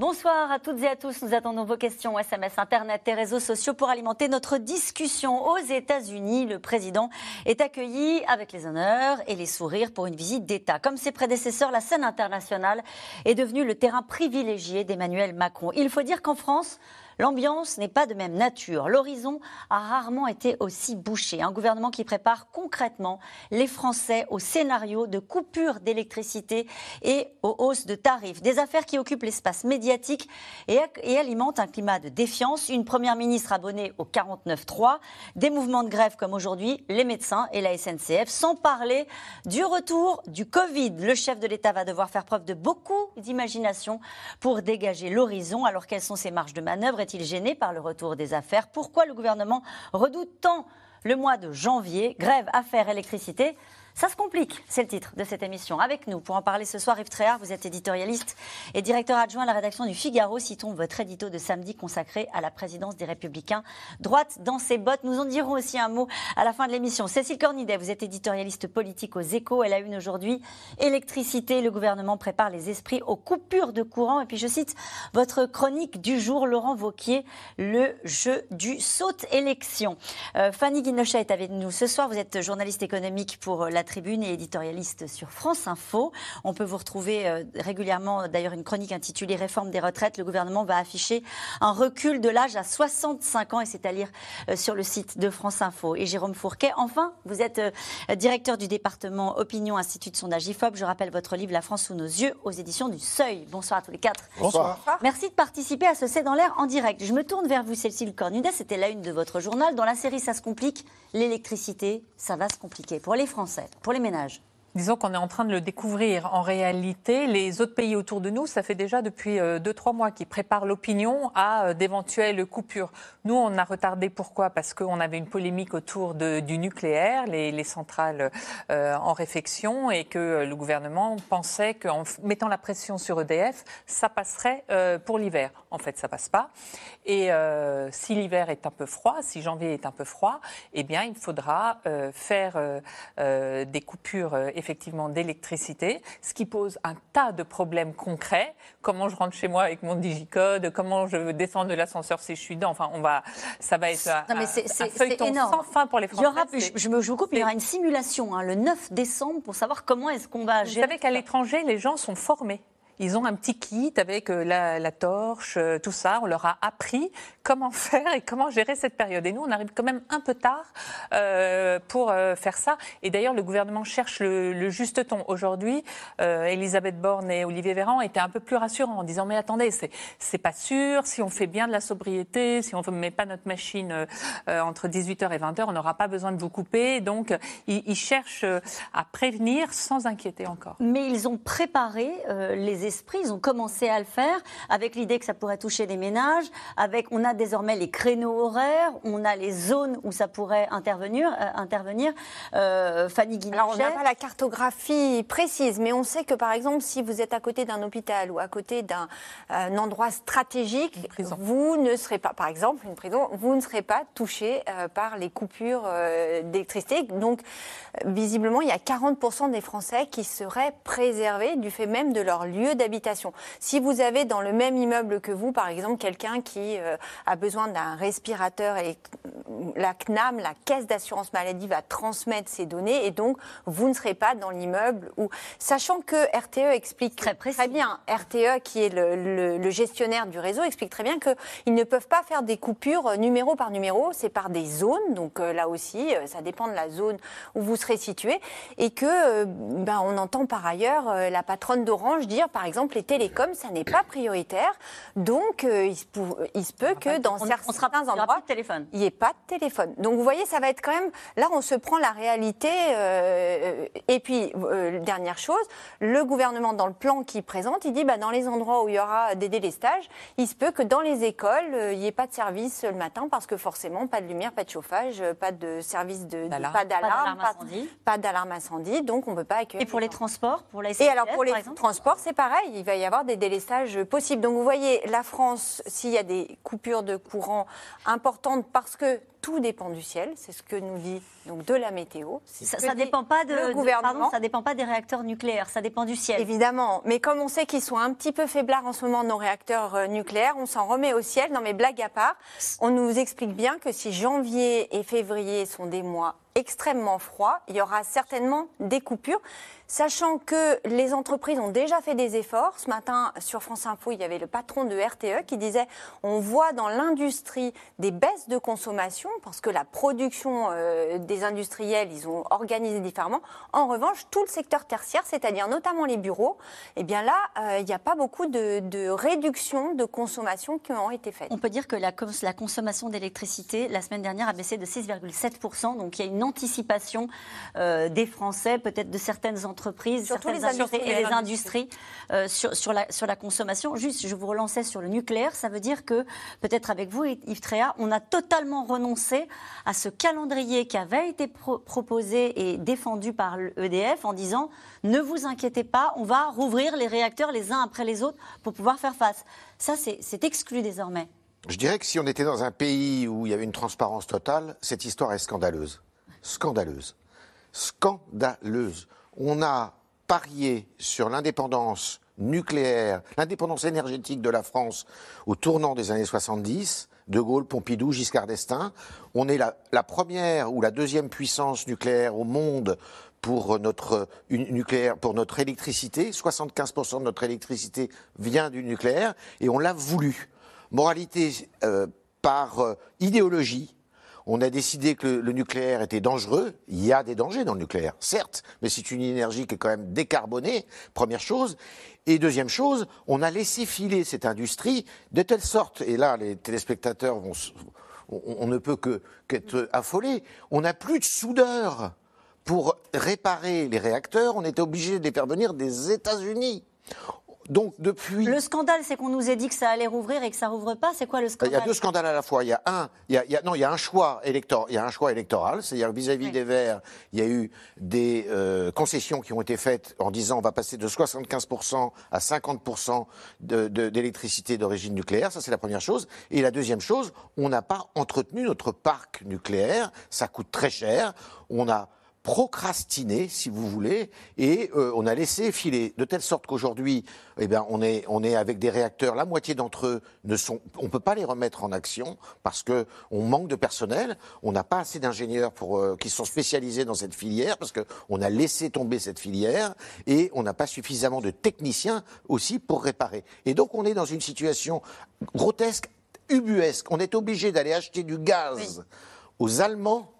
Bonsoir à toutes et à tous. Nous attendons vos questions SMS, Internet et réseaux sociaux pour alimenter notre discussion. Aux États-Unis, le président est accueilli avec les honneurs et les sourires pour une visite d'État. Comme ses prédécesseurs, la scène internationale est devenue le terrain privilégié d'Emmanuel Macron. Il faut dire qu'en France, L'ambiance n'est pas de même nature. L'horizon a rarement été aussi bouché. Un gouvernement qui prépare concrètement les Français au scénario de coupure d'électricité et aux hausses de tarifs. Des affaires qui occupent l'espace médiatique et, alimentent un climat de défiance. Une première ministre abonnée au 49-3, des mouvements de grève comme aujourd'hui, les médecins et la SNCF, sans parler du retour du Covid. Le chef de l'État va devoir faire preuve de beaucoup d'imagination pour dégager l'horizon. Alors quelles sont ses marges de manœuvre est-il gêné par le retour des affaires? Pourquoi le gouvernement redoute tant le mois de janvier? Grève, affaires, électricité ça se complique, c'est le titre de cette émission. Avec nous, pour en parler ce soir, Yves Tréhard, vous êtes éditorialiste et directeur adjoint à la rédaction du Figaro. Citons votre édito de samedi consacré à la présidence des Républicains. Droite dans ses bottes. Nous en dirons aussi un mot à la fin de l'émission. Cécile Cornidet, vous êtes éditorialiste politique aux échos. Elle a une aujourd'hui. Électricité, le gouvernement prépare les esprits aux coupures de courant. Et puis je cite votre chronique du jour, Laurent Vauquier, le jeu du saute élection. Euh, Fanny Guinochet est avec nous ce soir. Vous êtes journaliste économique pour la Tribune et éditorialiste sur France Info. On peut vous retrouver euh, régulièrement, d'ailleurs, une chronique intitulée Réforme des retraites. Le gouvernement va afficher un recul de l'âge à 65 ans et c'est à lire euh, sur le site de France Info. Et Jérôme Fourquet, enfin, vous êtes euh, directeur du département Opinion Institut de sondage IFOP. Je rappelle votre livre La France sous nos yeux aux éditions du Seuil. Bonsoir à tous les quatre. Bonsoir. Merci de participer à ce C'est dans l'air en direct. Je me tourne vers vous, Cécile Cornudet. C'était la une de votre journal. Dans la série Ça se complique, l'électricité, ça va se compliquer pour les Français pour les ménages Disons qu'on est en train de le découvrir. En réalité, les autres pays autour de nous, ça fait déjà depuis 2-3 euh, mois qu'ils préparent l'opinion à euh, d'éventuelles coupures. Nous, on a retardé. Pourquoi? Parce qu'on avait une polémique autour du nucléaire, les, les centrales euh, en réfection, et que le gouvernement pensait qu'en mettant la pression sur EDF, ça passerait pour l'hiver. En fait, ça passe pas. Et si l'hiver est un peu froid, si janvier est un peu froid, eh bien, il faudra faire des coupures effectivement d'électricité, ce qui pose un tas de problèmes concrets. Comment je rentre chez moi avec mon digicode, comment je descends de l'ascenseur si je suis dedans? Enfin, on va, ça va être un, non, feuilleton sans fin pour les Français. Je, je, me, je vous coupe, il y aura une simulation hein, le 9 décembre pour savoir comment est-ce qu'on va gérer. Vous savez qu'à l'étranger, les gens sont formés. Ils ont un petit kit avec euh, la, torche, euh, tout ça. On leur a appris comment faire et comment gérer cette période. Et nous, on arrive quand même un peu tard euh, pour faire ça. Et d'ailleurs, le gouvernement cherche le, juste ton. Aujourd'hui, Elisabeth Borne et Olivier Véran étaient un peu plus rassurants en disant mais attendez, c'est pas sûr. Si on fait bien de la sobriété, si on ne met pas notre machine entre 18h et 20h, on n'aura pas besoin de vous couper. Donc, ils, ils, cherchent à prévenir sans inquiéter encore. Mais ils ont préparé les ils ont commencé à le faire avec l'idée que ça pourrait toucher les ménages. Avec, on a désormais les créneaux horaires, on a les zones où ça pourrait intervenir. Euh, intervenir. Euh, Fanny Guinochet. Alors on n'a pas la cartographie précise, mais on sait que par exemple, si vous êtes à côté d'un hôpital ou à côté d'un euh, endroit stratégique, vous ne serez pas, par exemple, une prison, vous ne serez pas touché par les coupures d'électricité. Donc, visiblement, il y a 40% des Français qui seraient préservés du fait même de leur lieu d'habitation. Si vous avez dans le même immeuble que vous, par exemple, quelqu'un qui a besoin d'un respirateur et la CNAM, la Caisse d'assurance maladie, va transmettre ces données. Et donc vous ne serez pas dans l'immeuble où, sachant que RTE explique très, très bien, RTE qui est le, gestionnaire du réseau explique très bien qu'ils ne peuvent pas faire des coupures euh, numéro par numéro, c'est par des zones, donc euh, là aussi, ça dépend de la zone où vous serez situé. Et que ben, on entend par ailleurs la patronne d'Orange dire, par exemple, les télécoms, ça n'est pas prioritaire. Donc, euh, il, se peut, que dans certains endroits, il n'y ait pas de téléphone. Donc, vous voyez, ça va être quand même. Là, on se prend la réalité. Euh, et puis, euh, dernière chose, le gouvernement, dans le plan qu'il présente, il dit bah, dans les endroits où il y aura des délestages, il se peut que dans les écoles, il n'y ait pas de service le matin parce que forcément, pas de lumière, pas de chauffage, pas de service de. pas d'alarme, pas, d'alarme incendie. Donc, on ne peut pas accueillir. Et pour les transports pour la Et alors, pour les transports, c'est pareil pareil, il va y avoir des délestages possibles. Donc vous voyez, la France, s'il y a des coupures de courant importantes parce que tout dépend du ciel, c'est ce que nous dit donc de la météo. Ça, dépend pas de, gouvernement. ça dépend pas des réacteurs nucléaires, ça dépend du ciel. Évidemment, mais comme on sait qu'ils sont un petit peu faiblards en ce moment nos réacteurs euh, nucléaires, on s'en remet au ciel. Non mais blague à part, on nous explique bien que si janvier et février sont des mois extrêmement froids, il y aura certainement des coupures. Sachant que les entreprises ont déjà fait des efforts. Ce matin, sur France Info, il y avait le patron de RTE qui disait on voit dans l'industrie des baisses de consommation parce que la production euh, des industriels, ils ont organisé différemment. En revanche, tout le secteur tertiaire, c'est-à-dire notamment les bureaux, eh bien là, euh, il n'y a pas beaucoup de, de réductions de consommation qui ont été faites. On peut dire que la consommation d'électricité, la semaine dernière, a baissé de 6,7%. Donc il y a une anticipation euh, des Français, peut-être de certaines entreprises Surtout les industries et les industries euh, sur, sur, la, sur la consommation. Juste, je vous relançais sur le nucléaire. Ça veut dire que, peut-être avec vous, Yves Tréa, on a totalement renoncé à ce calendrier qui avait été proposé et défendu par l'EDF en disant ne vous inquiétez pas, on va rouvrir les réacteurs les uns après les autres pour pouvoir faire face. Ça, c'est exclu désormais. Je dirais que si on était dans un pays où il y avait une transparence totale, cette histoire est scandaleuse. Scandaleuse. Scandaleuse on a parié sur l'indépendance nucléaire, l'indépendance énergétique de la France au tournant des années 70, De Gaulle, Pompidou, Giscard d'Estaing. On est la, première ou la deuxième puissance nucléaire au monde pour notre électricité. 75% de notre électricité vient du nucléaire et on l'a voulu. Moralité euh, par euh, idéologie, on a décidé que le, nucléaire était dangereux. Il y a des dangers dans le nucléaire, certes, mais c'est une énergie qui est quand même décarbonée, première chose. Et deuxième chose, on a laissé filer cette industrie de telle sorte, et là les téléspectateurs vont, on, ne peut qu'être affolés, on n'a plus de soudeur pour réparer les réacteurs, on était obligé de des États-Unis. Donc depuis. Le scandale, c'est qu'on nous ait dit que ça allait rouvrir et que ça rouvre pas. C'est quoi le scandale Il y a deux scandales à la fois. Il y a un, il y a, non, il y a un choix électoral. Il y a un choix électoral, c'est-à-dire vis-à-vis des Verts, il y a eu des euh, concessions qui ont été faites en disant on va passer de 75% à 50% d'électricité d'origine nucléaire. Ça, c'est la première chose. Et la deuxième chose, on n'a pas entretenu notre parc nucléaire. Ça coûte très cher. On a procrastiné, si vous voulez, et euh, on a laissé filer, de telle sorte qu'aujourd'hui, eh bien, on est, on est avec des réacteurs, la moitié d'entre eux ne sont, on peut pas les remettre en action parce que on manque de personnel, on n'a pas assez d'ingénieurs pour euh, qui sont spécialisés dans cette filière parce que on a laissé tomber cette filière et on n'a pas suffisamment de techniciens aussi pour réparer. Et donc on est dans une situation grotesque, ubuesque. On est obligé d'aller acheter du gaz aux Allemands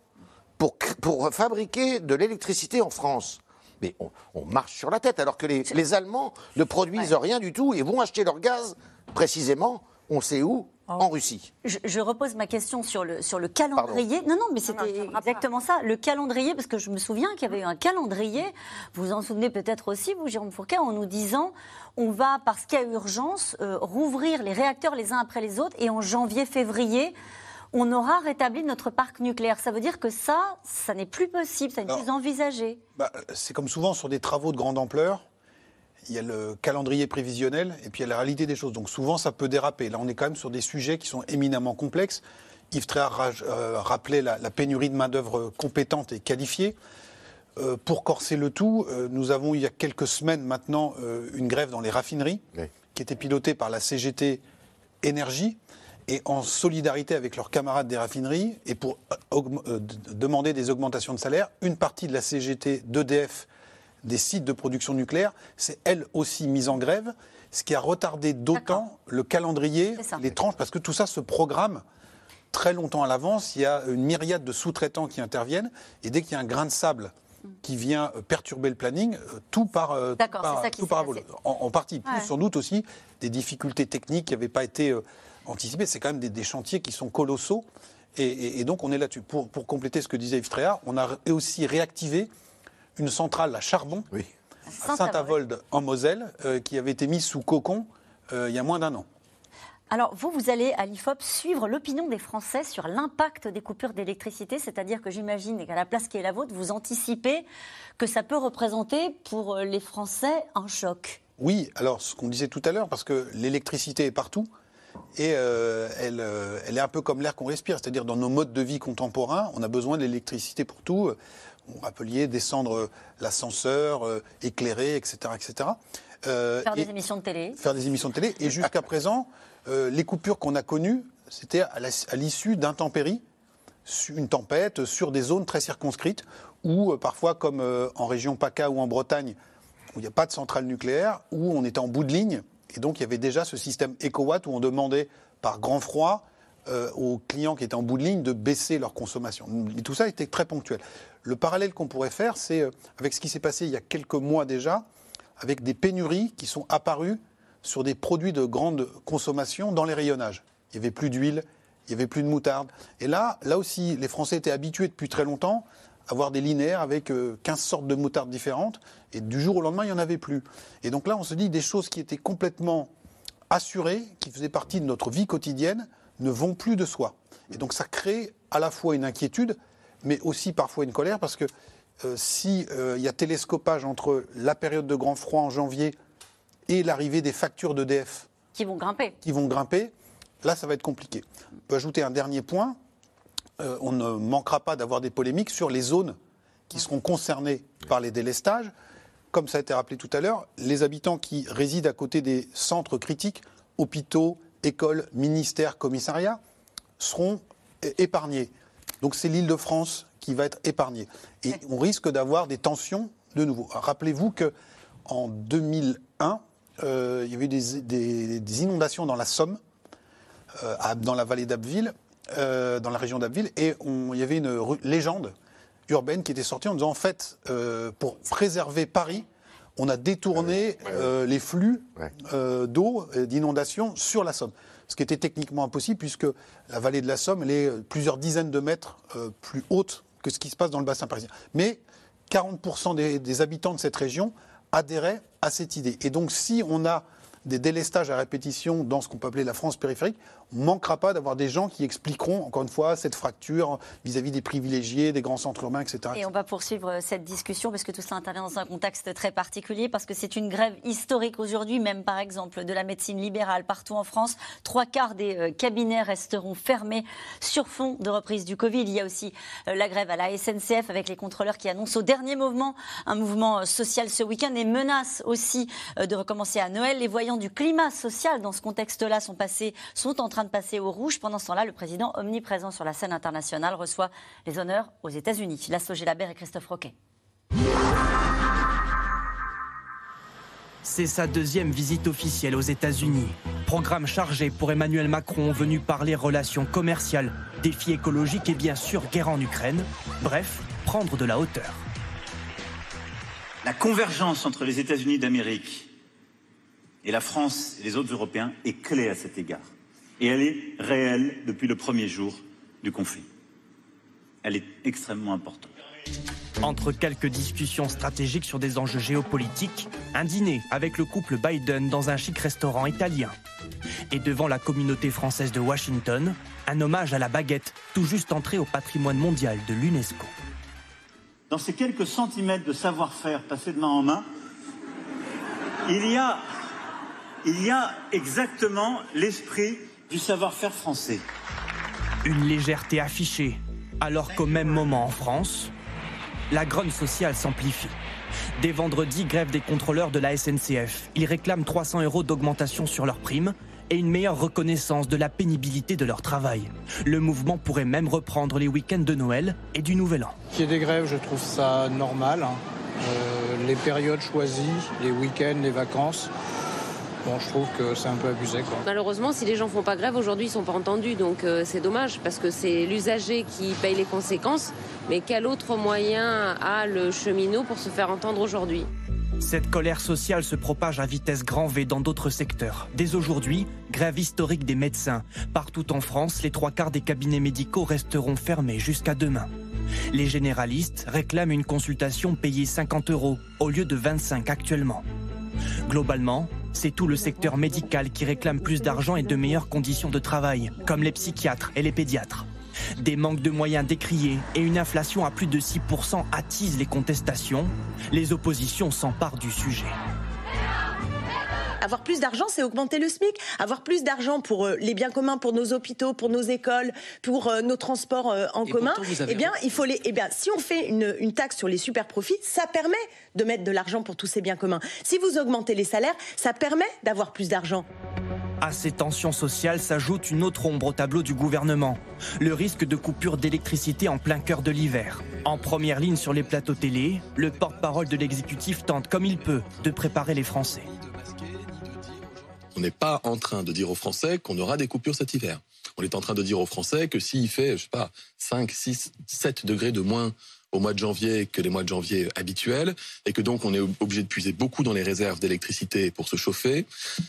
pour, fabriquer de l'électricité en France. Mais on, marche sur la tête, alors que les, Allemands ne produisent rien du tout et vont acheter leur gaz précisément, on sait où, oh. en Russie. Je, repose ma question sur le, sur le calendrier. Non, non, mais c'était exactement ça. Le calendrier, parce que je me souviens qu'il y avait eu un calendrier, vous vous en souvenez peut-être aussi, vous, Jérôme Fourquet, en nous disant on va, parce qu'il y a urgence, euh, rouvrir les réacteurs les uns après les autres et en janvier, février, on aura rétabli notre parc nucléaire. Ça veut dire que ça, ça n'est plus possible, ça n'est plus envisagé. Bah, c'est comme souvent sur des travaux de grande ampleur. Il y a le calendrier prévisionnel et puis il y a la réalité des choses. Donc souvent, ça peut déraper. Là, on est quand même sur des sujets qui sont éminemment complexes. Yves Tréhard euh, rappelait la, pénurie de main-d'œuvre compétente et qualifiée. Euh, pour corser le tout, euh, nous avons il y a quelques semaines maintenant une grève dans les raffineries qui était pilotée par la CGT Énergie et en solidarité avec leurs camarades des raffineries et pour euh, euh, demander des augmentations de salaire, une partie de la CGT d'EDF des sites de production nucléaire s'est elle aussi mise en grève, ce qui a retardé d'autant le calendrier, les tranches, parce que tout ça se programme très longtemps à l'avance. Il y a une myriade de sous-traitants qui interviennent et dès qu'il y a un grain de sable qui vient euh, perturber le planning, tout part, tout part, en, partie, plus sans doute aussi des difficultés techniques qui n'avaient pas été anticiper. C'est quand même des, chantiers qui sont colossaux. Et, donc, on est là-dessus. Pour, compléter ce que disait Yves Tréhard, on a aussi réactivé une centrale à charbon à Saint-Avold, en Moselle, euh, qui avait été mise sous cocon euh, il y a moins d'un an. Alors, vous, vous allez à l'IFOP suivre l'opinion des Français sur l'impact des coupures d'électricité, c'est-à-dire que j'imagine qu'à la place qui est la vôtre, vous anticipez que ça peut représenter pour les Français un choc. Oui, alors ce qu'on disait tout à l'heure, parce que l'électricité est partout. Et euh, elle, elle, est un peu comme l'air qu'on respire, c'est-à-dire dans nos modes de vie contemporains, on a besoin de l'électricité pour tout. On rappeliez descendre l'ascenseur, éclairer, etc., etc. faire des émissions de télé. Faire des émissions de télé. Et jusqu'à présent, les coupures qu'on a connues, c'était à l'issue d'intempéries, une tempête sur des zones très circonscrites, ou parfois, comme en région PACA ou en Bretagne, où il n'y a pas de centrale nucléaire, où on était en bout de ligne. Et donc, il y avait déjà ce système EcoWatt où on demandait par grand froid euh, aux clients qui étaient en bout de ligne de baisser leur consommation. Tout ça était très ponctuel. Le parallèle qu'on pourrait faire, c'est euh, avec ce qui s'est passé il y a quelques mois déjà, avec des pénuries qui sont apparues sur des produits de grande consommation dans les rayonnages. Il n'y avait plus d'huile, il n'y avait plus de moutarde. Et là, là aussi, les Français étaient habitués depuis très longtemps avoir des linéaires avec 15 euh, sortes de moutardes différentes, et du jour au lendemain, il n'y en avait plus. Et donc là, on se dit des choses qui étaient complètement assurées, qui faisaient partie de notre vie quotidienne, ne vont plus de soi. Et donc ça crée à la fois une inquiétude, mais aussi parfois une colère, parce que euh, s'il euh, y a télescopage entre la période de grand froid en janvier et l'arrivée des factures d'EDF... Qui vont grimper. Qui vont grimper, là, ça va être compliqué. On peut ajouter un dernier point, euh, on ne manquera pas d'avoir des polémiques sur les zones qui seront concernées par les délestages. Comme ça a été rappelé tout à l'heure, les habitants qui résident à côté des centres critiques, hôpitaux, écoles, ministères, commissariats, seront épargnés. Donc c'est l'île de France qui va être épargnée. Et on risque d'avoir des tensions de nouveau. Rappelez-vous qu'en 2001, euh, il y avait des, des, inondations dans la Somme, euh, dans la vallée d'Abbeville, euh, dans la région d'Abbeville, et il y avait une légende urbaine qui était sortie en disant en fait, euh, pour préserver Paris, on a détourné euh, les flux d'eau, d'inondation sur la Somme. Ce qui était techniquement impossible puisque la vallée de la Somme, elle est plusieurs dizaines de mètres plus haute que ce qui se passe dans le bassin parisien. Mais 40% des, des habitants de cette région adhéraient à cette idée. Et donc si on a des délestages à répétition dans ce qu'on peut appeler la France périphérique, manquera pas d'avoir des gens qui expliqueront, encore une fois, cette fracture vis-à-vis des privilégiés, des grands centres urbains, etc., Et on va poursuivre euh, cette discussion parce que tout cela intervient dans un contexte très particulier, parce que c'est une grève historique aujourd'hui, même par exemple de la médecine libérale partout en France. Trois quarts des euh, cabinets resteront fermés sur fond de reprise du Covid. Il y a aussi euh, la grève à la SNCF avec les contrôleurs qui annoncent au dernier mouvement un mouvement social ce week-end et menacent aussi de recommencer à Noël. Les voyants du climat social dans ce contexte-là sont, passés, sont en train de passer au rouge. Pendant ce temps-là, le président omniprésent sur la scène internationale reçoit les honneurs aux États-Unis. Lasso Gélabert et Christophe Roquet. C'est sa deuxième visite officielle aux États-Unis. Programme chargé pour Emmanuel Macron, venu parler relations commerciales, défis écologiques et bien sûr guerre en Ukraine. Bref, prendre de la hauteur. La convergence entre les États-Unis d'Amérique et la France et les autres Européens est clé à cet égard. Et elle est réelle depuis le premier jour du conflit. Elle est extrêmement importante. Entre quelques discussions stratégiques sur des enjeux géopolitiques, un dîner avec le couple Biden dans un chic restaurant italien. Et devant la communauté française de Washington, un hommage à la baguette, tout juste entrée au patrimoine mondial de l'UNESCO. Dans ces quelques centimètres de savoir-faire passés de main en main, il y a il y a exactement l'esprit du savoir-faire français. Une légèreté affichée, alors qu'au même moment en France, la grogne sociale s'amplifie. Dès vendredi, grève des contrôleurs de la SNCF. Ils réclament 300 euros d'augmentation sur leurs primes et une meilleure reconnaissance de la pénibilité de leur travail. Le mouvement pourrait même reprendre les week-ends de Noël et du Nouvel An. Qu'il y ait des grèves, je trouve ça normal. Hein. Euh, les périodes choisies, les week-ends, les vacances, Bon, je trouve que c'est un peu abusé. Malheureusement, si les gens font pas grève aujourd'hui, ils sont pas entendus. Donc euh, c'est dommage parce que c'est l'usager qui paye les conséquences. Mais quel autre moyen a le cheminot pour se faire entendre aujourd'hui? Cette colère sociale se propage à vitesse grand V dans d'autres secteurs. Dès aujourd'hui, grève historique des médecins. Partout en France, les trois quarts des cabinets médicaux resteront fermés jusqu'à demain. Les généralistes réclament une consultation payée 50 euros au lieu de 25 actuellement. Globalement, c'est tout le secteur médical qui réclame plus d'argent et de meilleures conditions de travail, comme les psychiatres et les pédiatres. Des manques de moyens décriés et une inflation à plus de 6% attisent les contestations. Les oppositions s'emparent du sujet. Avoir plus d'argent, c'est augmenter le SMIC. Avoir plus d'argent pour euh, les biens communs, pour nos hôpitaux, pour nos écoles, pour euh, nos transports euh, en commun. Eh bien, il faut les. Eh bien, si on fait une, une taxe sur les super profits, ça permet de mettre de l'argent pour tous ces biens communs. Si vous augmentez les salaires, ça permet d'avoir plus d'argent. À ces tensions sociales s'ajoute une autre ombre au tableau du gouvernement, le risque de coupure d'électricité en plein cœur de l'hiver. En première ligne sur les plateaux télé, le porte-parole de l'exécutif tente comme il peut de préparer les Français. On n'est pas en train de dire aux Français qu'on aura des coupures cet hiver. On est en train de dire aux Français que s'il fait, je sais pas, 5, 6, 7 degrés de moins au mois de janvier que les mois de janvier habituels, et que donc on est obligé de puiser beaucoup dans les réserves d'électricité pour se chauffer.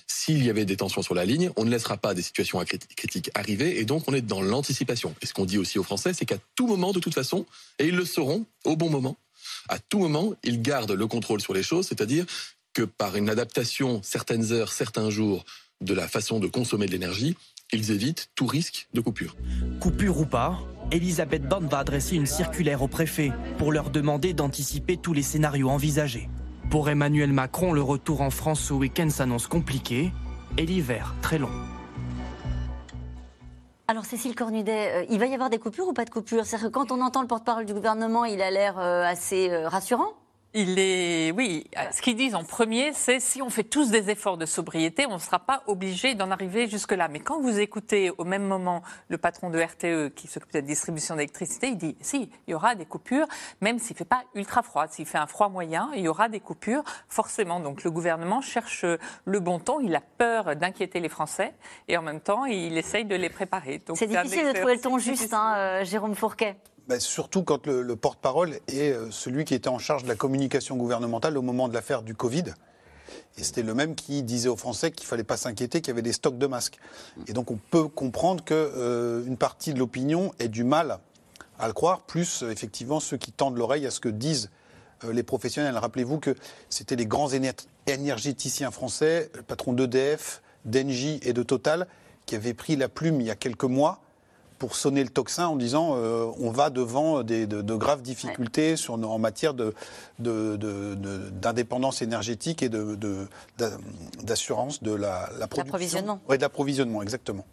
S'il y avait des tensions sur la ligne, on ne laissera pas des situations critiques arriver, et donc on est dans l'anticipation. Et ce qu'on dit aussi aux Français, c'est qu'à tout moment, de toute façon, et ils le sauront au bon moment, à tout moment, ils gardent le contrôle sur les choses, c'est-à-dire que par une adaptation certaines heures, certains jours de la façon de consommer de l'énergie, ils évitent tout risque de coupure. Coupure ou pas, Elisabeth Borne va adresser une circulaire au préfet pour leur demander d'anticiper tous les scénarios envisagés. Pour Emmanuel Macron, le retour en France ce week-end s'annonce compliqué et l'hiver très long. Alors Cécile Cornudet, euh, il va y avoir des coupures ou pas de coupures? C'est-à-dire que quand on entend le porte-parole du gouvernement, il a l'air euh, assez euh, rassurant il est, oui, ce qu'ils disent en premier, c'est si on fait tous des efforts de sobriété, on ne sera pas obligé d'en arriver jusque-là. Mais quand vous écoutez au même moment le patron de RTE qui s'occupe de la distribution d'électricité, il dit si, il y aura des coupures, même s'il ne fait pas ultra froid. S'il fait un froid moyen, il y aura des coupures, forcément. Donc le gouvernement cherche le bon ton, il a peur d'inquiéter les Français et en même temps, il essaye de les préparer. C'est difficile de trouver le ton juste, hein, euh, Jérôme Fourquet. Bah, surtout quand le, porte-parole est euh, celui qui était en charge de la communication gouvernementale au moment de l'affaire du Covid. Et c'était le même qui disait aux Français qu'il ne fallait pas s'inquiéter, qu'il y avait des stocks de masques. Et donc on peut comprendre qu'une euh, partie de l'opinion ait du mal à le croire, plus euh, effectivement ceux qui tendent l'oreille à ce que disent les professionnels. Rappelez-vous que c'était les grands énergéticiens français, le patron d'EDF, d'Engie et de Total, qui avaient pris la plume il y a quelques mois pour sonner le tocsin en disant euh, on va devant des, de, graves difficultés sur, en matière d'indépendance de, énergétique et d'assurance de, la, la production. L'approvisionnement. Oui, d'approvisionnement, exactement.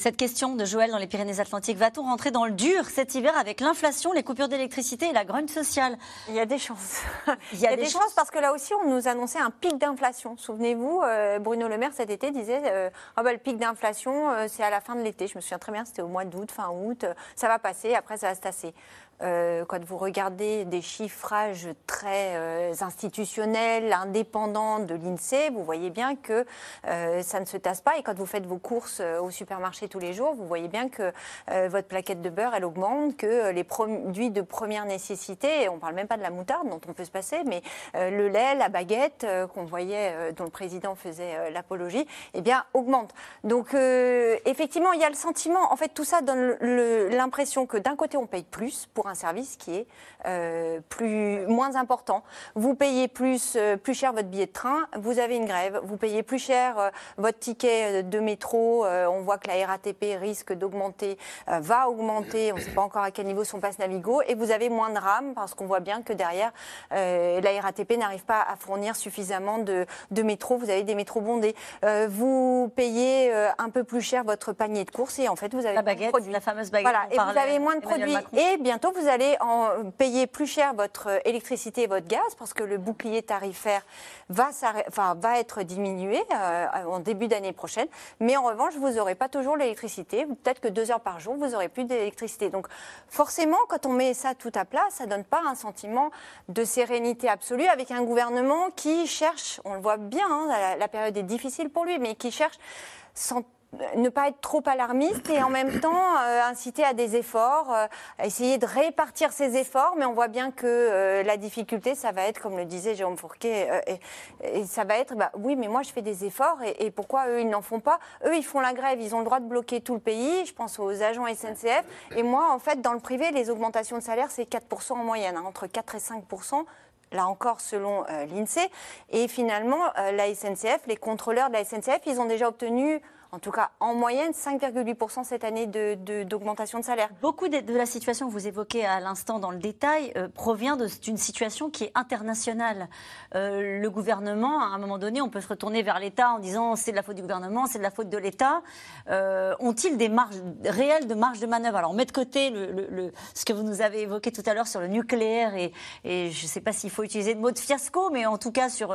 Cette question de Joël dans les Pyrénées-Atlantiques, va-t-on rentrer dans le dur cet hiver avec l'inflation, les coupures d'électricité et la grogne sociale? Il y a des chances. Il y a, des, chances, parce que là aussi, on nous annonçait un pic d'inflation. Souvenez-vous, euh, Bruno Le Maire cet été disait euh, ah bah, le pic d'inflation, euh, c'est à la fin de l'été. Je me souviens très bien, c'était au mois d'août, fin août. ça va passer, après ça va se tasser. Euh, quand vous regardez des chiffrages très euh, institutionnels, indépendants de l'INSEE, vous voyez bien que euh, ça ne se tasse pas. Et quand vous faites vos courses au supermarché tous les jours, vous voyez bien que votre plaquette de beurre, elle augmente, que les produits de première nécessité, on ne parle même pas de la moutarde dont on peut se passer, mais le lait, la baguette qu'on voyait, dont le président faisait l'apologie, eh bien, augmente. Donc, effectivement, il y a le sentiment, en fait, tout ça donne l'impression que d'un côté, on paye plus pour un service qui est euh, plus, moins important. Vous payez plus, euh, plus cher votre billet de train, vous avez une grève. Vous payez plus cher euh, votre ticket de métro. on voit que la RATP risque d'augmenter, va augmenter. On ne sait pas encore à quel niveau son passe Navigo. Et vous avez moins de rames parce qu'on voit bien que derrière, la RATP n'arrive pas à fournir suffisamment de, de métro. Vous avez des métros bondés. vous payez un peu plus cher votre panier de courses et en fait, vous avez la baguette, la fameuse baguette. Voilà, et vous avez moins de produits. Et bientôt, vous allez en payer plus cher votre électricité et votre gaz parce que le bouclier tarifaire va être diminué euh, en début d'année prochaine. Mais en revanche, vous n'aurez pas toujours l'électricité. Peut-être que deux heures par jour, vous n'aurez plus d'électricité. Donc forcément, quand on met ça tout à plat, ça ne donne pas un sentiment de sérénité absolue avec un gouvernement qui cherche, on le voit bien, hein, la, la, période est difficile pour lui, mais qui cherche sans ne pas être trop alarmiste et en même temps euh, inciter à des efforts, euh, essayer de répartir ces efforts, mais on voit bien que euh, la difficulté, ça va être, comme le disait Jérôme Fourquet, et, ça va être, bah, oui, mais moi je fais des efforts et, pourquoi eux ils n'en font pas? Eux ils font la grève, ils ont le droit de bloquer tout le pays, je pense aux agents SNCF, et moi en fait dans le privé, les augmentations de salaire c'est 4% en moyenne, hein, entre 4 et 5% là encore selon l'INSEE. Et finalement, la SNCF, les contrôleurs de la SNCF, ils ont déjà obtenu en tout cas en moyenne 5,8% cette année d'augmentation de, salaire. Beaucoup de, la situation que vous évoquez à l'instant dans le détail euh, provient d'une situation qui est internationale. Euh, le gouvernement, à un moment donné, on peut se retourner vers l'État en disant c'est de la faute du gouvernement, c'est de la faute de l'État. Euh, ont-ils des marges réelles de marge de manœuvre? Alors on met de côté ce que vous nous avez évoqué tout à l'heure sur le nucléaire et, et je ne sais pas s'il faut utiliser le mot de fiasco, mais en tout cas sur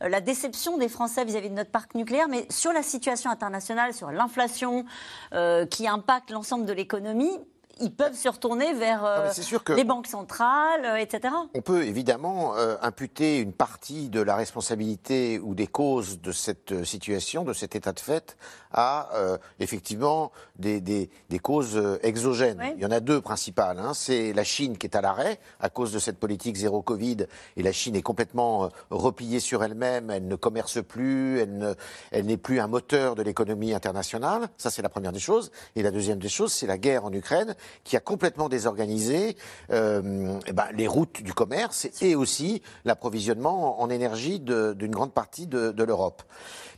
la déception des Français vis-à-vis -vis de notre parc nucléaire, mais sur la situation internationale sur l'inflation euh, qui impacte l'ensemble de l'économie, ils peuvent se retourner vers euh, les banques centrales, euh, etc. On peut évidemment imputer une partie de la responsabilité ou des causes de cette situation, de cet état de fait, à effectivement des, des, causes exogènes. Il y en a deux principales. Hein. C'est la Chine qui est à l'arrêt à cause de cette politique zéro Covid, et la Chine est complètement repliée sur elle-même, elle ne commerce plus, elle, ne, elle n'est plus un moteur de l'économie internationale. Ça, c'est la première des choses. Et la deuxième des choses, c'est la guerre en Ukraine qui a complètement désorganisé euh, eh ben, les routes du commerce et aussi l'approvisionnement en énergie d'une grande partie de, de l'Europe.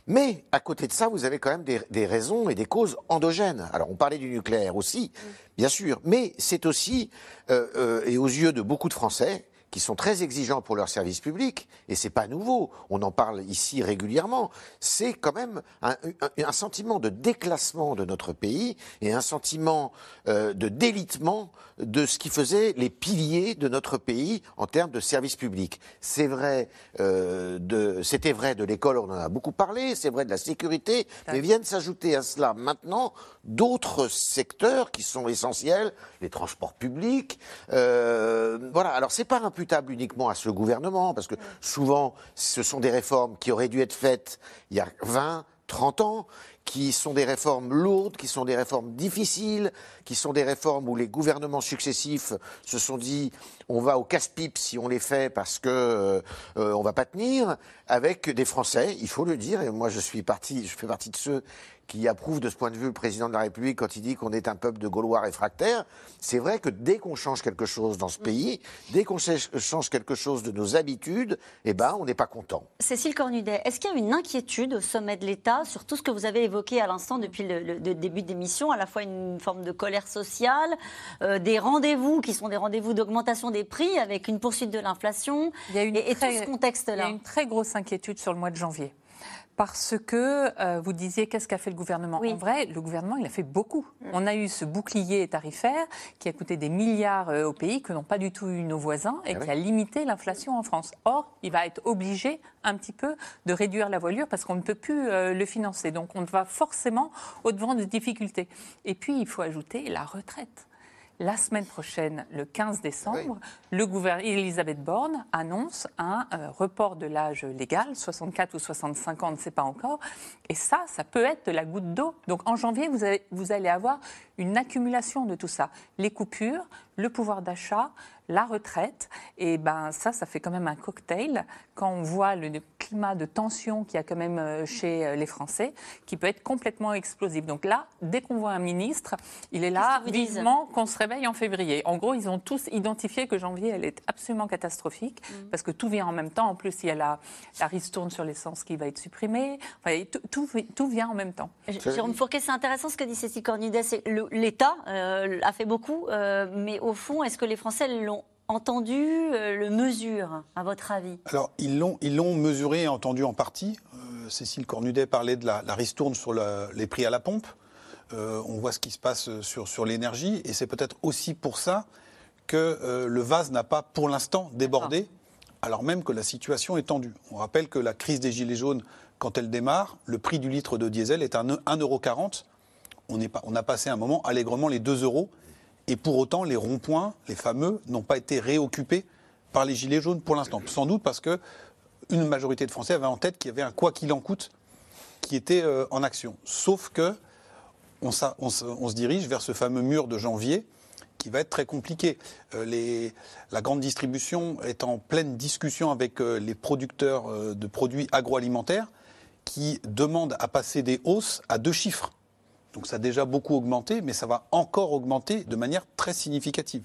Mais à côté de ça, vous avez quand même des, des, raisons et des causes endogènes. Alors on parlait du nucléaire aussi, bien sûr, mais c'est aussi, euh, euh, et aux yeux de beaucoup de Français, qui sont très exigeants pour leur service public, et c'est pas nouveau, on en parle ici régulièrement, c'est quand même un, un, sentiment de déclassement de notre pays et un sentiment euh, de délitement de ce qui faisait les piliers de notre pays en termes de service public. C'est vrai, euh, c'était vrai de l'école, on en a beaucoup parlé, c'est vrai de la sécurité, mais viennent s'ajouter à cela maintenant d'autres secteurs qui sont essentiels, les transports publics. Euh, voilà, alors c'est pas uniquement à ce gouvernement, parce que souvent ce sont des réformes qui auraient dû être faites il y a 20, 30 ans, qui sont des réformes lourdes, qui sont des réformes difficiles, qui sont des réformes où les gouvernements successifs se sont dit on va au casse-pipe si on les fait parce que euh, on va pas tenir, avec des Français, il faut le dire, et moi je suis parti, je fais partie de ceux qui approuve de ce point de vue le président de la République quand il dit qu'on est un peuple de Gaulois réfractaires. C'est vrai que dès qu'on change quelque chose dans ce mm. pays, dès qu'on change quelque chose de nos habitudes, eh ben, on n'est pas content. Cécile Cornudet, est-ce qu'il y a une inquiétude au sommet de l'État sur tout ce que vous avez évoqué à l'instant depuis le, début de l'émission, à la fois une forme de colère sociale, euh, des rendez-vous qui sont des rendez-vous d'augmentation des prix avec une poursuite de l'inflation et, et tout ce contexte-là Il y a une très grosse inquiétude sur le mois de janvier parce que euh, vous disiez qu'est-ce qu'a fait le gouvernement? En vrai, le gouvernement, il a fait beaucoup. Mm. On a eu ce bouclier tarifaire qui a coûté des milliards euh, au pays que n'ont pas du tout eu nos voisins et ah qui a limité l'inflation en France. Or, il va être obligé un petit peu de réduire la voilure parce qu'on ne peut plus euh, le financer. Donc, on va forcément au-devant de difficultés. Et puis, il faut ajouter la retraite la semaine prochaine, le 15 décembre, le gouvernement Elisabeth Borne annonce un euh, report de l'âge légal, 64 ou 65 ans, on ne sait pas encore. Et ça, ça peut être de la goutte d'eau. Donc en janvier, vous, vous allez avoir une accumulation de tout ça. Les coupures, le pouvoir d'achat, la retraite. Et ben ça, ça fait quand même un cocktail quand on voit le climat de tension qu'il y a quand même euh, chez euh, les Français, qui peut être complètement explosif. Donc là, dès qu'on voit un ministre, il est là vivement qu'on se réveille en février. En gros, ils ont tous identifié que janvier, elle est absolument catastrophique, mm. parce que tout vient en même temps. En plus, il y a la, la ristourne sur l'essence qui va être supprimée. Enfin, tout, tout, vient en même temps. Jérôme Fourquet, c'est intéressant ce que dit Cécile Cornidet. L'État euh, a fait beaucoup, mais au fond, est-ce que les Français l'ont entendu, euh, le mesure, à votre avis Alors, ils l'ont, ils l'ont mesuré et entendu en partie. Euh, Cécile Cornudet parlait de la, ristourne sur les prix à la pompe. Euh, on voit ce qui se passe sur, sur l'énergie. Et c'est peut-être aussi pour ça que le vase n'a pas, pour l'instant, débordé, alors même que la situation est tendue. On rappelle que la crise des Gilets jaunes, quand elle démarre, le prix du litre de diesel est à 1,40€. On, on a passé un moment allègrement les 2 euros. Et pour autant, les ronds-points, les fameux, n'ont pas été réoccupés par les Gilets jaunes pour l'instant. Sans doute parce que une majorité de Français avait en tête qu'il y avait un quoi qu'il en coûte qui était euh, en action. Sauf que on, se dirige vers ce fameux mur de janvier qui va être très compliqué. Euh, la grande distribution est en pleine discussion avec euh, les producteurs de produits agroalimentaires qui demandent à passer des hausses à deux chiffres. Donc ça a déjà beaucoup augmenté, mais ça va encore augmenter de manière très significative.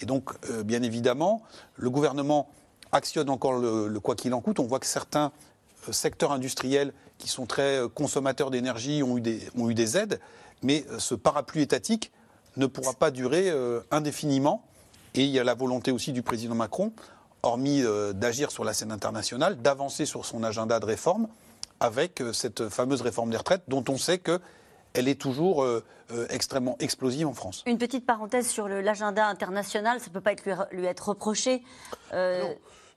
Et donc, euh, bien évidemment, le gouvernement actionne encore le, quoi qu'il en coûte. On voit que certains secteurs industriels qui sont très consommateurs d'énergie ont eu des aides, mais ce parapluie étatique ne pourra pas durer indéfiniment. Et il y a la volonté aussi du président Macron, hormis d'agir sur la scène internationale, d'avancer sur son agenda de réforme avec cette fameuse réforme des retraites dont on sait que elle est toujours euh, euh, extrêmement explosive en France. Une petite parenthèse sur l'agenda international, ça ne peut pas être lui, être reproché. Euh,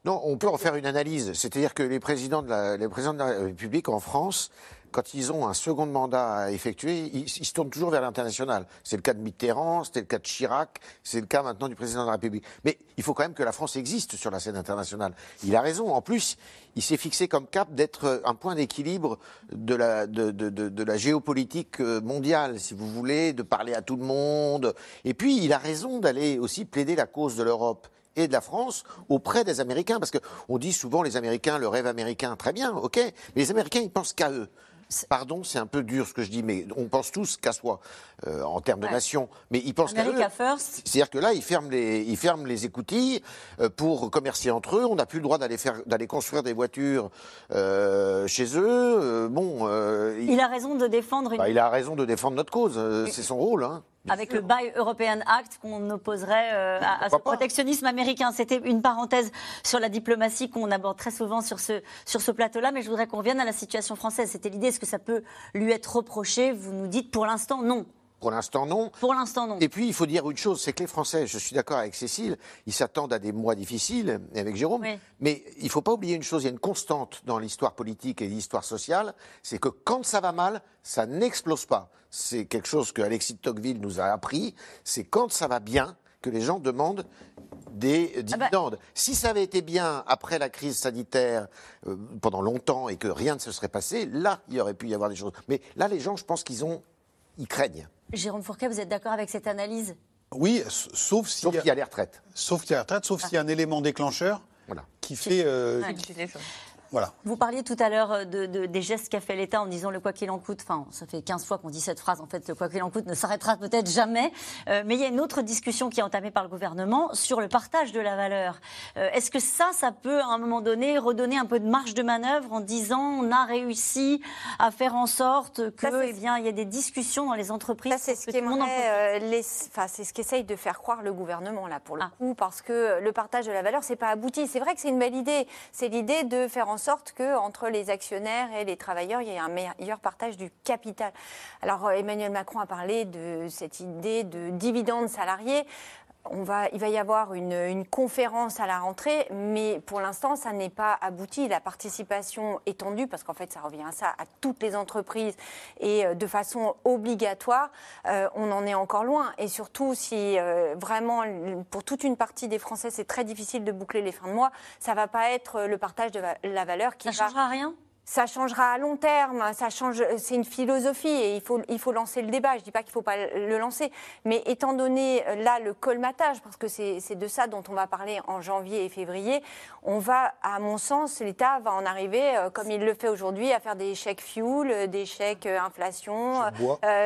non. on peut en faire une analyse. C'est-à-dire que les présidents, de la, les présidents de la République en France quand ils ont un second mandat à effectuer, ils, se tournent toujours vers l'international. C'est le cas de Mitterrand, c'était le cas de Chirac, c'est le cas maintenant du président de la République. Mais il faut quand même que la France existe sur la scène internationale. Il a raison. En plus, il s'est fixé comme cap d'être un point d'équilibre de la, géopolitique euh, mondiale, si vous voulez, de parler à tout le monde. Et puis, il a raison d'aller aussi plaider la cause de l'Europe et de la France auprès des Américains. Parce qu'on dit souvent les Américains, le rêve américain, très bien, ok, mais les Américains, ils pensent qu'à eux. Pardon, c'est un peu dur ce que je dis, mais on pense tous qu'à soi euh, en termes de nation. Mais ils pensent qu'à. C'est-à-dire que là, ils ferment les, ils ferment les écoutilles euh, pour commercer entre eux. On n'a plus le droit d'aller faire, d'aller construire des voitures euh, chez eux. bon. Il... a raison de défendre. Une... Bah, il a raison de défendre notre cause. c'est son rôle. Hein avec le Buy European Act qu'on opposerait euh, à, ce protectionnisme américain. C'était une parenthèse sur la diplomatie qu'on aborde très souvent sur ce, sur ce plateau-là, mais je voudrais qu'on revienne à la situation française. C'était l'idée, est-ce que ça peut lui être reproché? Vous nous dites pour l'instant non. Pour l'instant, non. Pour l'instant, non. Et puis, il faut dire une chose, c'est que les Français, je suis d'accord avec Cécile, ils s'attendent à des mois difficiles, et avec Jérôme, mais il ne faut pas oublier une chose, il y a une constante dans l'histoire politique et l'histoire sociale, c'est que quand ça va mal, ça n'explose pas. C'est quelque chose que Alexis de Tocqueville nous a appris, c'est quand ça va bien que les gens demandent des ah bah dividendes. Si ça avait été bien après la crise sanitaire euh, pendant longtemps et que rien ne se serait passé, là, il y aurait pu y avoir des choses. Mais là, les gens, je pense qu'ils ont, ils craignent. Jérôme Fourquet, vous êtes d'accord avec cette analyse? Oui, sauf s'il y, a les retraites. Sauf qu'il y a les retraites, sauf s'il y a un élément déclencheur qui fait. Euh, vous parliez tout à l'heure euh, de, des gestes qu'a fait l'État en disant le quoi qu'il en coûte. Enfin, ça fait 15 fois qu'on dit cette phrase. En fait, le quoi qu'il en coûte ne s'arrêtera peut-être jamais. Euh, mais il y a une autre discussion qui est entamée par le gouvernement sur le partage de la valeur. Euh, est-ce que ça, ça peut à un moment donné redonner un peu de marge de manœuvre en disant on a réussi à faire en sorte que, eh bien, il y a des discussions dans les entreprises. Ça, c'est ce qui enfin, c'est ce qu'essaye de faire croire le gouvernement là pour le ah. coup, parce que le partage de la valeur, c'est pas abouti. C'est vrai que c'est une belle idée. C'est l'idée de faire en sorte que entre les actionnaires et les travailleurs, il y ait un meilleur partage du capital. Alors Emmanuel Macron a parlé de cette idée de dividendes va, il va y avoir une, conférence à la rentrée, mais pour l'instant, ça n'est pas abouti. La participation étendue, parce qu'en fait, ça revient à ça, à toutes les entreprises et euh, de façon obligatoire, euh, on en est encore loin. Et surtout, si euh, vraiment, pour toute une partie des Français, c'est très difficile de boucler les fins de mois, ça ne va pas être le partage de la valeur qui ça va... changera rien? Ça changera à long terme, ça change, c'est une philosophie et il faut, il faut lancer le débat. Je ne dis pas qu'il ne faut pas le lancer, mais étant donné euh, là le colmatage, parce que c'est de ça dont on va parler en janvier et février, on va, à mon sens, l'État va en arriver, euh, comme il le fait aujourd'hui, à faire des chèques fuel, euh, des chèques inflation,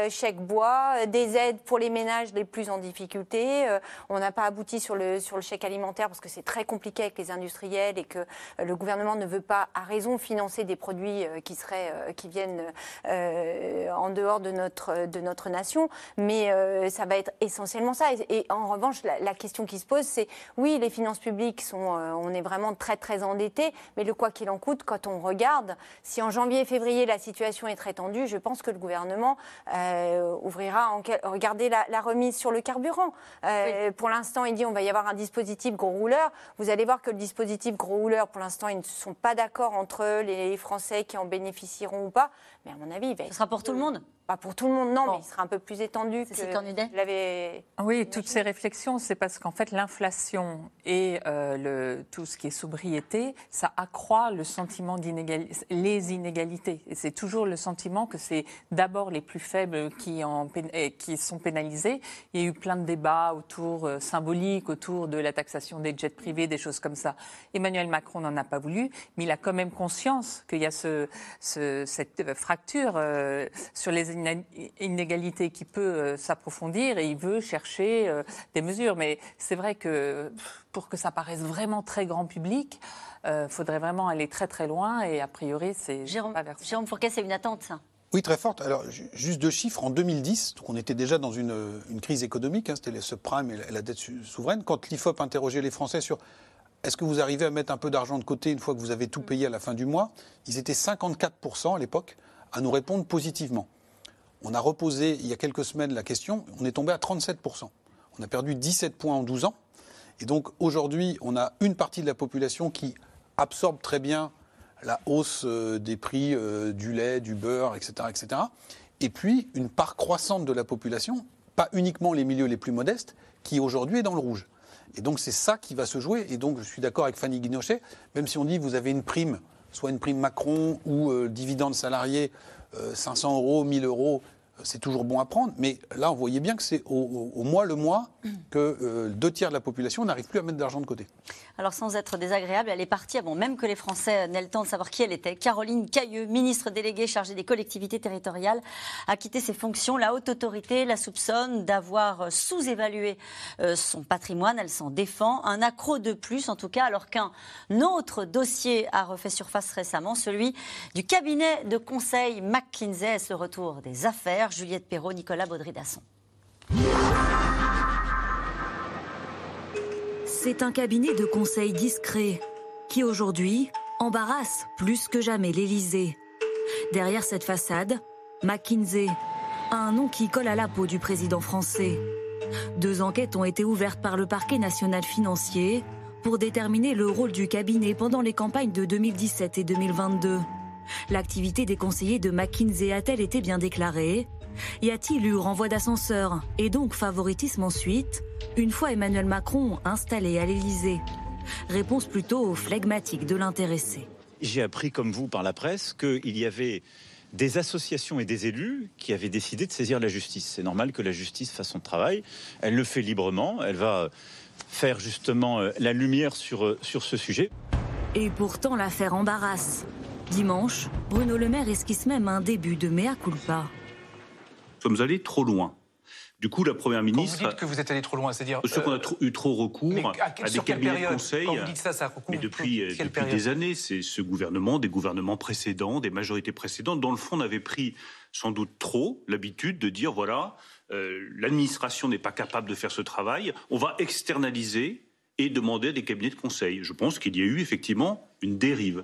chèques bois, des aides pour les ménages les plus en difficulté. on n'a pas abouti sur le, sur le chèque alimentaire parce que c'est très compliqué avec les industriels et que le gouvernement ne veut pas, à raison, financer des produits euh, qui, seraient, euh, qui viennent euh, en dehors de notre, de notre nation. Mais ça va être essentiellement ça. Et, en revanche, la, question qui se pose, c'est oui, les finances publiques sont, on est vraiment très très endettés, mais le quoi qu'il en coûte, quand on regarde, si en janvier et février la situation est très tendue, je pense que le gouvernement ouvrira, en, regardez la, remise sur le carburant. Pour l'instant, il dit on va y avoir un dispositif gros rouleur. Vous allez voir que le dispositif gros rouleur, pour l'instant, ils ne sont pas d'accord entre les Français qui en bénéficieront ou pas. Mais à mon avis, il va Ce sera pour tout le monde? Pas pour tout le monde, non, mais il sera un peu plus étendu que vous l'avez. Oui, toutes ces réflexions, c'est parce qu'en fait, l'inflation et euh, le, tout ce qui est sobriété, ça accroît le sentiment d'inégalité, les inégalités. Et c'est toujours le sentiment que c'est d'abord les plus faibles qui, en, qui sont pénalisés. Il y a eu plein de débats autour euh, symboliques, autour de la taxation des jets privés, des choses comme ça. Emmanuel Macron n'en a pas voulu, mais il a quand même conscience qu'il y a ce, ce, cette fracture fracture euh, sur les inégalités qui peut euh, s'approfondir et il veut chercher des mesures. Mais c'est vrai que pour que ça paraisse vraiment très grand public, il faudrait vraiment aller très très loin et a priori, c'est Jérôme, Jérôme Fourquet, c'est une attente, ça? Oui, très forte. Alors, juste deux chiffres. En 2010, donc on était déjà dans une, crise économique, hein, c'était le subprime et la, dette souveraine. Quand l'IFOP interrogeait les Français sur est-ce que vous arrivez à mettre un peu d'argent de côté une fois que vous avez tout payé à la fin du mois? Ils étaient 54% à l'époque à nous répondre positivement. On a reposé il y a quelques semaines la question, on est tombé à 37%. On a perdu 17 points en 12 ans. Et donc aujourd'hui, on a une partie de la population qui absorbe très bien la hausse euh, des prix euh, du lait, du beurre, etc., etc. Et puis une part croissante de la population, pas uniquement les milieux les plus modestes, qui aujourd'hui est dans le rouge. Et donc c'est ça qui va se jouer. Et donc je suis d'accord avec Fanny Guinochet, même si on dit vous avez une prime, soit une prime Macron ou euh, dividende salarié, 500 euros, 1000 euros, c'est toujours bon à prendre, mais là, on voyait bien que c'est au, mois le mois que euh, deux tiers de la population n'arrive plus à mettre d'argent de côté. Alors, sans être désagréable, elle est partie avant même que les Français n'aient le temps de savoir qui elle était. Caroline Cailleux, ministre déléguée chargée des collectivités territoriales, a quitté ses fonctions. La haute autorité la soupçonne d'avoir sous-évalué euh, son patrimoine. Elle s'en défend. Un accro de plus, en tout cas, alors qu'un autre dossier a refait surface récemment, celui du cabinet de conseil McKinsey. ce retour des affaires. Juliette Perrault, Nicolas Baudry-Dasson. C'est un cabinet de conseil discret qui aujourd'hui embarrasse plus que jamais l'Élysée. Derrière cette façade, McKinsey, un nom qui colle à la peau du président français. Deux enquêtes ont été ouvertes par le parquet national financier pour déterminer le rôle du cabinet pendant les campagnes de 2017 et 2022. L'activité des conseillers de McKinsey a-t-elle été bien déclarée? Y a-t-il eu renvoi d'ascenseur et donc favoritisme ensuite, une fois Emmanuel Macron installé à l'Élysée Réponse plutôt flegmatique de l'intéressé. J'ai appris, comme vous, par la presse, qu'il y avait des associations et des élus qui avaient décidé de saisir la justice. C'est normal que la justice fasse son travail. Elle le fait librement. Elle va faire justement euh, la lumière sur, euh, sur ce sujet. Et pourtant, l'affaire embarrasse. Dimanche, Bruno Le Maire esquisse même un début de mea culpa sommes allés trop loin. Du coup, la première ministre. Quand vous dites que vous êtes allé trop loin, c'est-à-dire. Ce qu'on a euh, eu trop recours à, des cabinets de conseil. Quand vous dites ça, ça mais depuis, euh, depuis des années, c'est ce gouvernement, des gouvernements précédents, des majorités précédentes, dans le fond, on avait pris sans doute trop l'habitude de dire voilà, euh, l'administration n'est pas capable de faire ce travail, on va externaliser et demander à des cabinets de conseil. Je pense qu'il y a eu effectivement une dérive.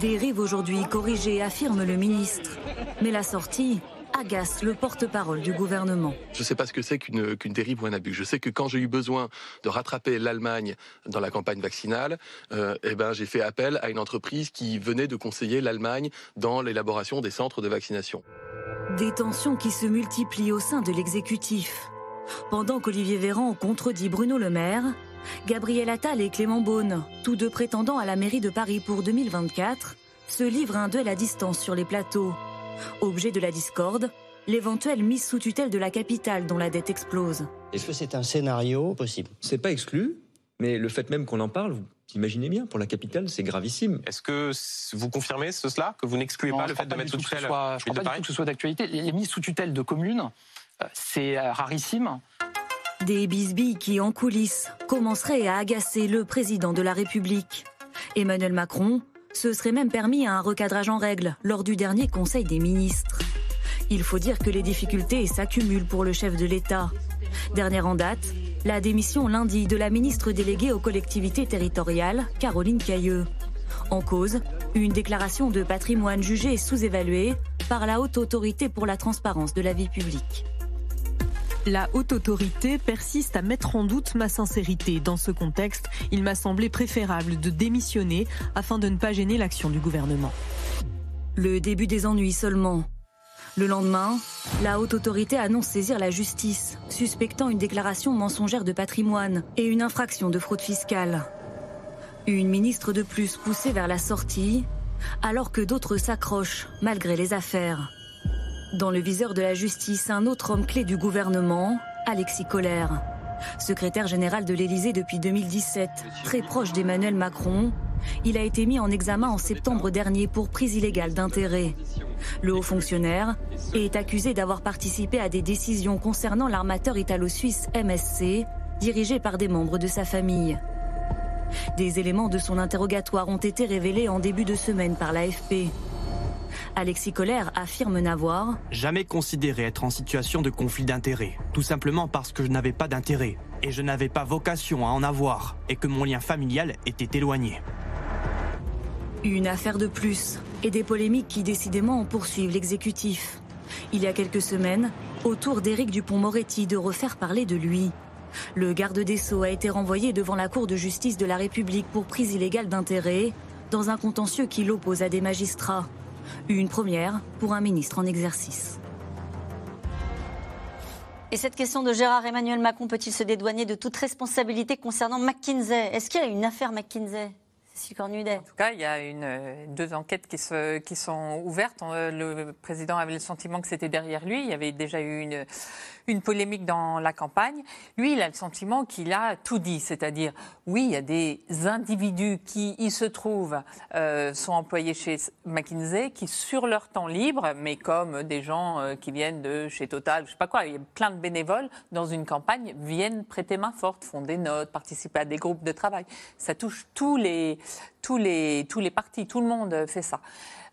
Dérive aujourd'hui corrigée, affirme le ministre. Mais la sortie, agace le porte-parole du gouvernement. Je ne sais pas ce que c'est qu'une dérive ou un abus. Je sais que quand j'ai eu besoin de rattraper l'Allemagne dans la campagne vaccinale, euh, eh ben, j'ai fait appel à une entreprise qui venait de conseiller l'Allemagne dans l'élaboration des centres de vaccination. Des tensions qui se multiplient au sein de l'exécutif. Pendant qu'Olivier Véran contredit Bruno Le Maire, Gabriel Attal et Clément Beaune, tous deux prétendants à la mairie de Paris pour 2024, se livrent un duel à distance sur les plateaux. Objet de la discorde, l'éventuelle mise sous tutelle de la capitale dont la dette explose. Est-ce que c'est un scénario possible? C'est pas exclu, mais le fait même qu'on en parle, vous imaginez bien, pour la capitale, c'est gravissime. Est-ce que vous confirmez cela, que vous n'excluez pas le fait de mettre sous tutelle Je ne crois pas du tout que ce soit d'actualité. Les mises sous tutelle de communes, euh, c'est euh, rarissime. Des bisbilles qui, en coulisses, commenceraient à agacer le président de la République. Emmanuel Macron ce serait même permis à un recadrage en règle lors du dernier Conseil des ministres. Il faut dire que les difficultés s'accumulent pour le chef de l'État. Dernière en date, la démission lundi de la ministre déléguée aux collectivités territoriales, Caroline Cailleux. En cause, une déclaration de patrimoine jugée sous-évaluée par la Haute Autorité pour la transparence de la vie publique. La haute autorité persiste à mettre en doute ma sincérité. Dans ce contexte, il m'a semblé préférable de démissionner afin de ne pas gêner l'action du gouvernement. Le début des ennuis seulement. Le lendemain, la haute autorité annonce saisir la justice, suspectant une déclaration mensongère de patrimoine et une infraction de fraude fiscale. Une ministre de plus poussée vers la sortie, alors que d'autres s'accrochent malgré les affaires. Dans le viseur de la justice, un autre homme clé du gouvernement, Alexis Collère. Secrétaire général de l'Élysée depuis 2017, très proche d'Emmanuel Macron, Il a été mis en examen en septembre dernier pour prise illégale d'intérêt. Le haut fonctionnaire est accusé d'avoir participé à des décisions concernant l'armateur italo-suisse MSC, dirigé par des membres de sa famille. Des éléments de son interrogatoire ont été révélés en début de semaine par l'AFP. Alexis Collère affirme n'avoir jamais considéré être en situation de conflit d'intérêt, tout simplement parce que je n'avais pas d'intérêt et je n'avais pas vocation à en avoir et que mon lien familial était éloigné. Une affaire de plus et des polémiques qui décidément poursuivent l'exécutif. Il y a quelques semaines, autour d'Éric Dupont-Moretti de refaire parler de lui. Le garde des Sceaux a été renvoyé devant la Cour de justice de la République pour prise illégale d'intérêt dans un contentieux qui l'oppose à des magistrats. Une première pour un ministre en exercice. Et cette question de Gérard Emmanuel Macron peut-il se dédouaner de toute responsabilité concernant McKinsey? Est-ce qu'il y a une affaire McKinsey en tout cas, il y a une, deux enquêtes qui, se, qui sont ouvertes. Le président avait le sentiment que c'était derrière lui. Il y avait déjà eu une, une polémique dans la campagne. Lui, il a le sentiment qu'il a tout dit, c'est-à-dire, oui, il y a des individus qui, il se trouve, euh, sont employés chez McKinsey, qui, sur leur temps libre, mais comme des gens euh, qui viennent de chez Total, je sais pas quoi, il y a plein de bénévoles dans une campagne, viennent prêter main forte, font des notes, participer à des groupes de travail. Ça touche tous les, tous les, tous les partis, tout le monde fait ça.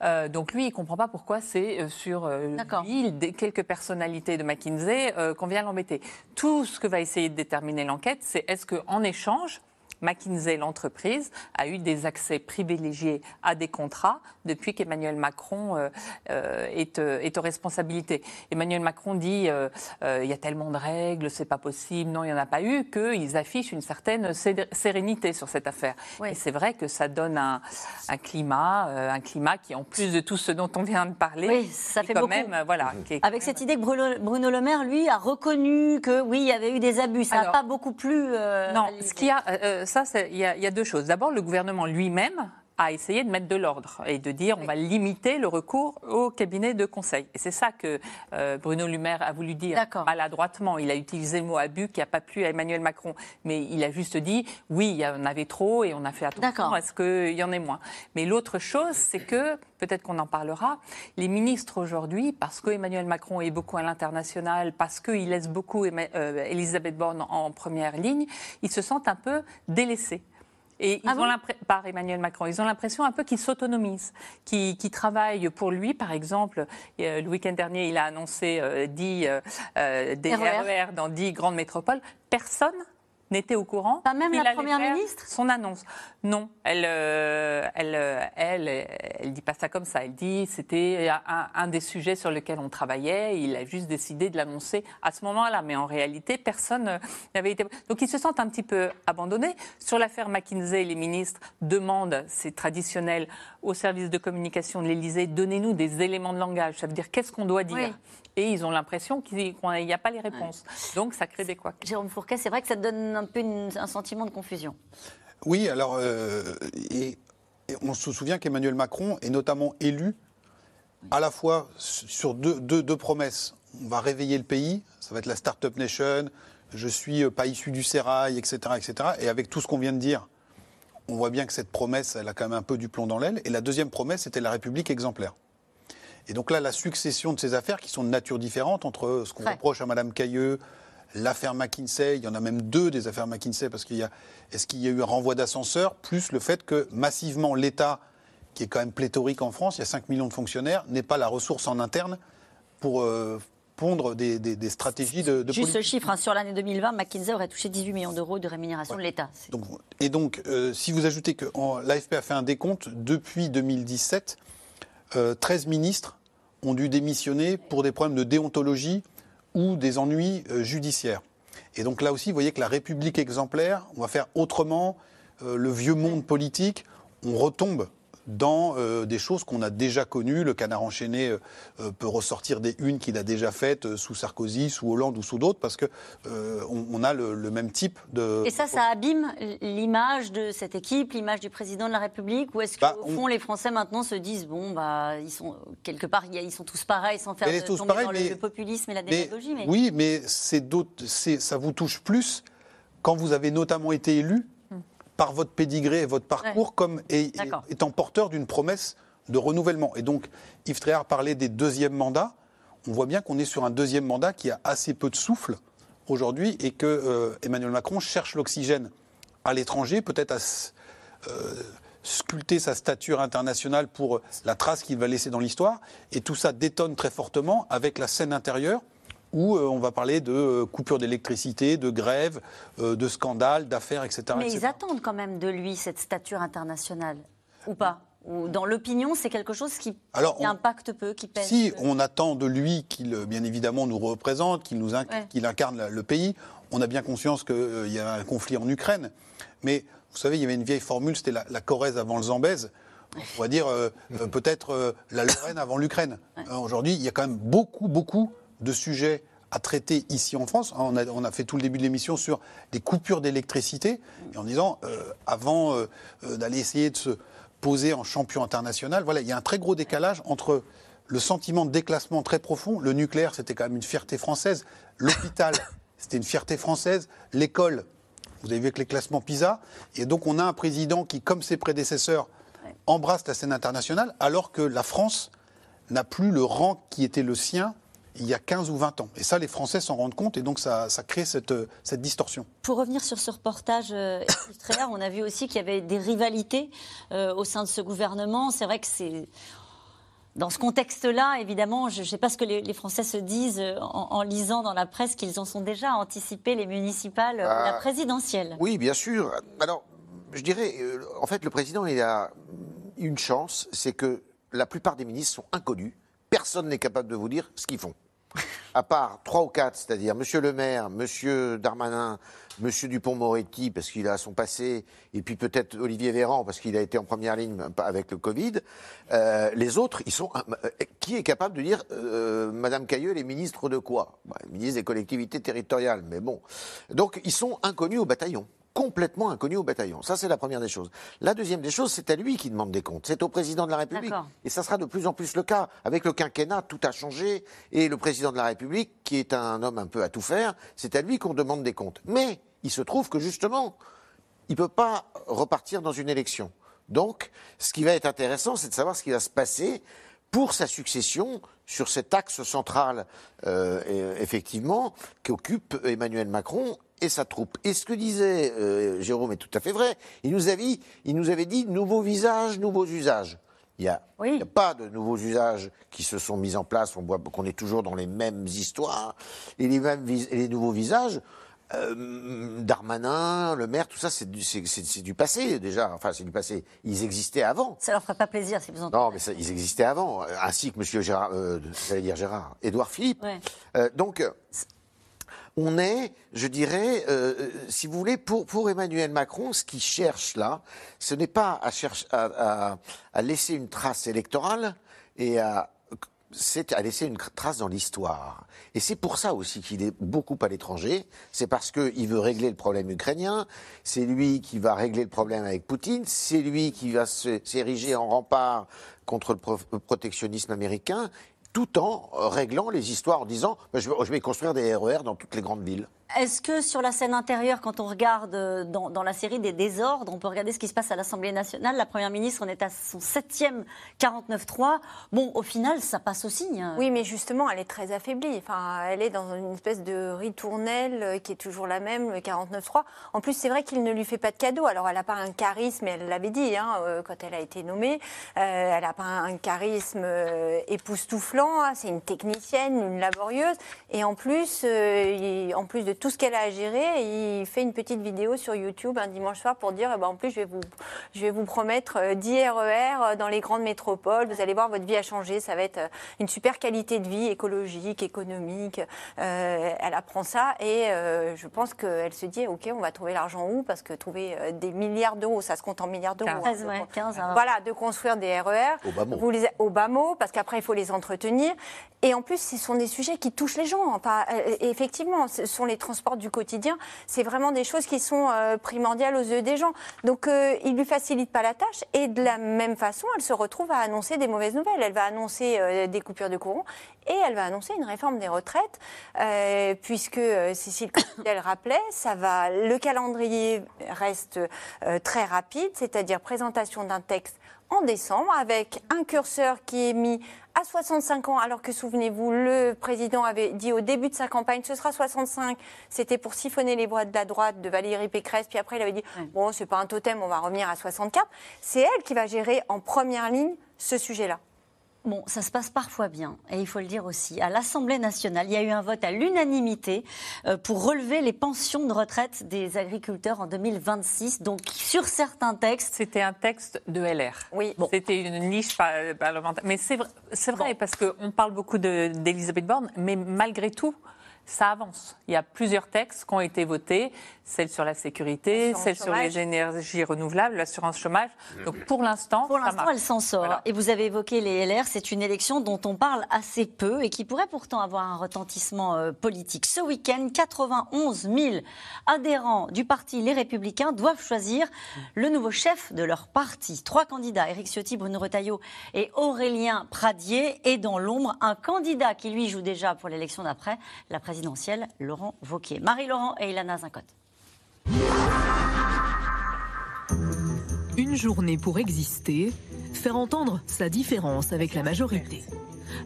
Euh, donc lui, il ne comprend pas pourquoi c'est euh, sur euh, lui, quelques personnalités de McKinsey qu'on vient l'embêter. Tout ce que va essayer de déterminer l'enquête, c'est est-ce qu'en échange, McKinsey, l'entreprise, a eu des accès privilégiés à des contrats depuis qu'Emmanuel Macron euh, euh, est, euh, est, aux responsabilités. Emmanuel Macron dit il y a tellement de règles, c'est pas possible. Non, il n'y en a pas eu. Qu'ils affichent une certaine sérénité sur cette affaire. Et c'est vrai que ça donne un, un climat, un climat qui, en plus de tout ce dont on vient de parler, oui, ça fait quand beaucoup. même, voilà. Avec cette idée que Bruno, Le Maire, lui, a reconnu que oui, il y avait eu des abus. Ça n'a pas beaucoup plu. non, ce qui a ça, il y, a deux choses. D'abord, le gouvernement lui-même a essayé de mettre de l'ordre et de dire on va limiter le recours au cabinet de conseil. Et c'est ça que euh, Bruno Le Maire a voulu dire maladroitement. Il a utilisé le mot abus qui n'a pas plu à Emmanuel Macron. Mais il a juste dit oui, il y en avait trop et on a fait attention à ce qu'il y en ait moins. Mais l'autre chose, c'est que, peut-être qu'on en parlera, les ministres aujourd'hui, parce que Emmanuel Macron est beaucoup à l'international, parce qu'il laisse beaucoup euh, Elisabeth Borne en première ligne, ils se sentent un peu délaissés. Et ils ah ont par Emmanuel Macron, ils ont l'impression un peu qu'il s'autonomise, qu'il travaille pour lui. Par exemple, euh, le week-end dernier, il a annoncé euh, 10 euh, des RER e dans 10 grandes métropoles. Personne n'était au courant. Pas même la première ministre Son annonce. Non, elle, euh, elle, euh, elle, elle, dit pas ça comme ça. Elle dit c'était un, des sujets sur lesquels on travaillait. Il a juste décidé de l'annoncer à ce moment-là, mais en réalité, personne n'avait été. Donc ils se sentent un petit peu abandonnés. Sur l'affaire McKinsey, les ministres demandent, c'est traditionnel, au service de communication de l'Élysée, donnez-nous des éléments de langage. Ça veut dire qu'est-ce qu'on doit dire et ils ont l'impression qu'il n'y a pas les réponses. Donc ça crée des quoi. Jérôme Fourquet, c'est vrai que ça donne un peu un sentiment de confusion. Oui, alors, euh, et, on se souvient qu'Emmanuel Macron est notamment élu à la fois sur deux, deux, promesses. On va réveiller le pays, ça va être la Startup Nation, je suis euh, pas issu du sérail, etc., etc. Et avec tout ce qu'on vient de dire, on voit bien que cette promesse, elle a quand même un peu du plomb dans l'aile. Et la deuxième promesse, c'était la République exemplaire. Et donc là, la succession de ces affaires qui sont de nature différente entre ce qu'on reproche à Mme Cailleux, l'affaire McKinsey, il y en a même deux des affaires McKinsey, parce qu'il y a, est-ce qu'il y a eu un renvoi d'ascenseur, plus le fait que massivement l'État, qui est quand même pléthorique en France, il y a 5 millions de fonctionnaires, n'ait pas la ressource en interne pour euh, pondre des, stratégies de, de Juste ce chiffre, hein, sur l'année 2020, McKinsey aurait touché 18 millions d'euros de rémunération de l'État. et donc, euh, si vous ajoutez que l'AFP a fait un décompte, depuis 2017, 13 euh, ministres ont dû démissionner pour des problèmes de déontologie ou des ennuis euh, judiciaires. Et donc là aussi, vous voyez que la République exemplaire, on va faire autrement euh, le vieux monde politique, on retombe dans euh, des choses qu'on a déjà connues. Le canard enchaîné euh, euh, peut ressortir des unes qu'il a déjà faites sous Sarkozy, sous Hollande ou sous d'autres, parce que on, a le, même type de. Et ça, ça abîme l'image de cette équipe, l'image du président de la République, ou est-ce qu'au bah, fond les Français maintenant se disent bon bah ils sont quelque part ils sont tous pareils sans faire de, tomber dans le, populisme et la démagogie. Mais... Oui, mais c'est ça vous touche plus quand vous avez notamment été élu par votre pédigré et votre parcours comme étant porteur d'une promesse de renouvellement. Et donc, Yves Tréhard parlait des deuxièmes mandats. On voit bien qu'on est sur un deuxième mandat qui a assez peu de souffle aujourd'hui et que euh, Emmanuel Macron cherche l'oxygène à l'étranger, peut-être à euh, sculpter sa stature internationale pour la trace qu'il va laisser dans l'histoire. Et tout ça détonne très fortement avec la scène intérieure où euh, on va parler de euh, coupures d'électricité, de grèves, euh, de scandales, d'affaires, etc. Mais ils attendent quand même de lui cette stature internationale, ou pas? Ou dans l'opinion, c'est quelque chose qui, impacte peu, qui pèse Si on attend de lui qu'il, bien évidemment, nous représente, qu'il nous qu'il incarne le pays, on a bien conscience qu'il y a un conflit en Ukraine. Mais vous savez, il y avait une vieille formule, c'était la, Corrèze avant le Zambèze. On pourrait dire peut-être la Lorraine avant l'Ukraine. Aujourd'hui, il y a quand même beaucoup, beaucoup de sujets à traiter ici en France. On a, on a fait tout le début de l'émission sur des coupures d'électricité, en disant, euh, avant euh, euh, d'aller essayer de se poser en champion international, voilà, il y a un très gros décalage entre le sentiment de déclassement très profond. Le nucléaire, c'était quand même une fierté française. L'hôpital, c'était une fierté française. L'école, vous avez vu avec les classements PISA. Et donc, on a un président qui, comme ses prédécesseurs, embrasse la scène internationale, alors que la France n'a plus le rang qui était le sien il y a 15 ou 20 ans. Et ça, les Français s'en rendent compte et donc ça, crée cette, cette, distorsion. Pour revenir sur ce reportage, euh, on a vu aussi qu'il y avait des rivalités euh, au sein de ce gouvernement. C'est vrai que c'est. Dans ce contexte-là, évidemment, je ne sais pas ce que les, Français se disent euh, en, lisant dans la presse qu'ils en sont déjà anticipés les municipales, la ah. présidentielle. Oui, bien sûr. Alors, je dirais, en fait, le président, il a une chance, c'est que la plupart des ministres sont inconnus. Personne n'est capable de vous dire ce qu'ils font à part trois ou quatre, c'est-à-dire Monsieur le maire, Monsieur Darmanin, Monsieur Dupont-Moretti, parce qu'il a son passé, et puis peut-être Olivier Véran, parce qu'il a été en première ligne avec le Covid, euh, les autres, ils sont. Euh, qui est capable de dire euh, Madame Cailleux, les ministres de quoi? Bah, Ministre des collectivités territoriales, mais bon. Donc, ils sont inconnus au bataillon complètement inconnu au bataillon. Ça, c'est la première des choses. La deuxième des choses, c'est à lui qui demande des comptes. C'est au président de la République. Et ça sera de plus en plus le cas. Avec le quinquennat, tout a changé. Et le président de la République, qui est un homme un peu à tout faire, c'est à lui qu'on demande des comptes. Mais il se trouve que justement, il ne peut pas repartir dans une élection. Donc, ce qui va être intéressant, c'est de savoir ce qui va se passer pour sa succession sur cet axe central, euh, effectivement, qu'occupe Emmanuel Macron et sa troupe. Et ce que disait euh, Jérôme est tout à fait vrai. Il nous, avait, il nous avait dit nouveaux visages, nouveaux usages. Il n'y a, pas de nouveaux usages qui se sont mis en place. On voit qu'on est toujours dans les mêmes histoires. Et les, mêmes les nouveaux visages, euh, Darmanin, le maire, tout ça, c'est du, du, passé déjà. Enfin, c'est du passé. Ils existaient avant. Ça leur ferait pas plaisir si vous entendez. Non, mais ça, ils existaient avant, ainsi que Monsieur Gérard, euh, j'allais dire Gérard, Édouard Philippe. Euh, donc, on est, je dirais, euh, euh, si vous voulez, pour, pour Emmanuel Macron, ce qu'il cherche là, ce n'est pas à, à, laisser une trace électorale et à c'est à laisser une trace dans l'histoire. Et c'est pour ça aussi qu'il est beaucoup à l'étranger. C'est parce qu'il veut régler le problème ukrainien. C'est lui qui va régler le problème avec Poutine. C'est lui qui va s'ériger en rempart contre le protectionnisme américain tout en réglant les histoires en disant bah, je vais construire des RER e dans toutes les grandes villes. Est-ce que sur la scène intérieure, quand on regarde euh, dans, la série des désordres, on peut regarder ce qui se passe à l'Assemblée nationale? La Première ministre, on est à son septième 49-3. Bon, au final, ça passe aussi. Hein. Oui, mais justement, elle est très affaiblie. Enfin, elle est dans une espèce de ritournelle euh, qui est toujours la même, le 49-3. En plus, c'est vrai qu'il ne lui fait pas de cadeau. Alors, elle n'a pas un charisme, elle l'avait dit hein, euh, quand elle a été nommée. elle n'a pas un charisme époustouflant. Hein. C'est une technicienne, une laborieuse. Et en plus, en plus de tout ce qu'elle a à gérer. il fait une petite vidéo sur YouTube un dimanche soir pour dire, eh ben, en plus, je vais vous, je vais vous promettre 10 euh, RER dans les grandes métropoles. Vous allez voir, votre vie a changé. Ça va être euh, une super qualité de vie écologique, économique. Euh, elle apprend ça et je pense qu'elle se dit, OK, on va trouver l'argent où? Parce que trouver des milliards d'euros, ça se compte en milliards d'euros. 15, 15 Voilà, de construire des RER. Au bas Vous les, au bas mot, parce qu'après, il faut les entretenir tenir. Et en plus, ce sont des sujets qui touchent les gens. Enfin, euh, effectivement, ce sont les transports du quotidien. C'est vraiment des choses qui sont euh, primordiales aux yeux des gens. Donc, euh, il lui facilite pas la tâche. Et de la même façon, elle se retrouve à annoncer des mauvaises nouvelles. Elle va annoncer des coupures de courant et elle va annoncer une réforme des retraites, puisque Cécile, elle rappelait, ça va. Le calendrier reste très rapide, c'est-à-dire présentation d'un texte en décembre avec un curseur qui est mis à 65 ans, alors que souvenez-vous, le président avait dit au début de sa campagne, ce sera 65. C'était pour siphonner les voix de la droite de Valérie Pécresse. Puis après, il avait dit, bon, c'est pas un totem, on va revenir à 64. C'est elle qui va gérer en première ligne ce sujet-là. Bon, ça se passe parfois bien, et il faut le dire aussi. À l'Assemblée nationale, il y a eu un vote à l'unanimité euh, pour relever les pensions de retraite des agriculteurs en 2026. Donc, sur certains textes. C'était un texte de LR. Oui. C'était une niche parlementaire. Mais c'est vrai, parce qu'on parle beaucoup d'Elisabeth Borne, mais malgré tout, ça avance. Il y a plusieurs textes qui ont été votés, celle sur la sécurité, celle sur les énergies renouvelables, l'assurance chômage. Donc pour l'instant, pour l'instant, elle s'en sort. Et vous avez évoqué les LR, c'est une élection dont on parle assez peu et qui pourrait pourtant avoir un retentissement euh, politique. Ce week-end, 91 000 adhérents du parti Les Républicains doivent choisir le nouveau chef de leur parti. Trois candidats, Éric Ciotti, Bruno Retailleau et Aurélien Pradier, et dans l'ombre, un candidat qui lui joue déjà pour l'élection d'après, la présidence Laurent Vauquier. Marie-Laurent et Ilana Zincotte. Une journée pour exister, faire entendre sa différence avec la majorité.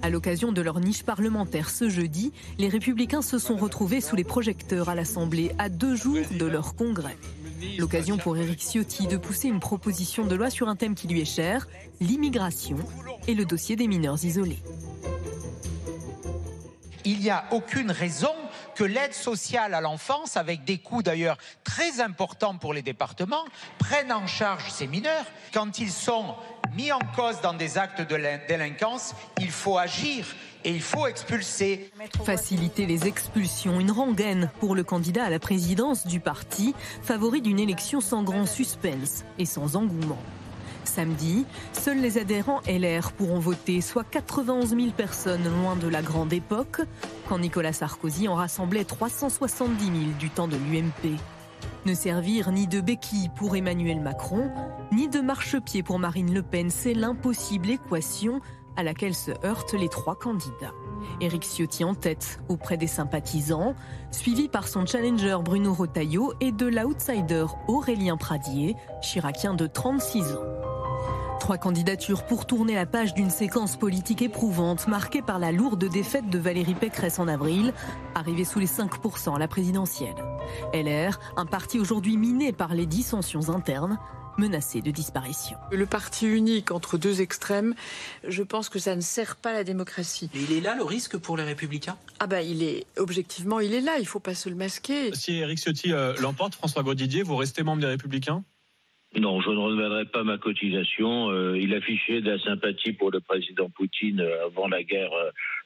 À l'occasion de leur niche parlementaire ce jeudi, les républicains se sont retrouvés sous les projecteurs à l'Assemblée à deux jours de leur congrès. L'occasion pour Éric Ciotti de pousser une proposition de loi sur un thème qui lui est cher, l'immigration et le dossier des mineurs isolés il n'y a aucune raison que l'aide sociale à l'enfance, avec des coûts d'ailleurs très importants pour les départements, prenne en charge ces mineurs. Quand ils sont mis en cause dans des actes de délinquance, il faut agir et il faut expulser. Faciliter les expulsions, une rengaine pour le candidat à la présidence du parti, favori d'une élection sans grand suspense et sans engouement. Samedi, seuls les adhérents LR pourront voter, soit 91 000 personnes loin de la grande époque, quand Nicolas Sarkozy en rassemblait 370 000 du temps de l'UMP. Ne servir ni de béquille pour Emmanuel Macron, ni de marchepied pour Marine Le Pen, c'est l'impossible équation à laquelle se heurtent les trois candidats. Éric Ciotti en tête auprès des sympathisants, suivi par son challenger Bruno Rotaillot et de l'outsider Aurélien Pradier, chiracien de 36 ans. Trois candidatures pour tourner la page d'une séquence politique éprouvante marquée par la lourde défaite de Valérie Pécresse en avril, arrivée sous les 5% à la présidentielle. LR, un parti aujourd'hui miné par les dissensions internes, menacé de disparition. Le parti unique entre deux extrêmes, je pense que ça ne sert pas la démocratie. Et il est là le risque pour les républicains? Ah bah il est objectivement il est là, il faut pas se le masquer. Si Eric Ciotti euh, l'emporte, François Grosdidier, vous restez membre des républicains? Non, je ne renouvellerai pas ma cotisation. Euh, il affichait de la sympathie pour le président Poutine euh, avant la guerre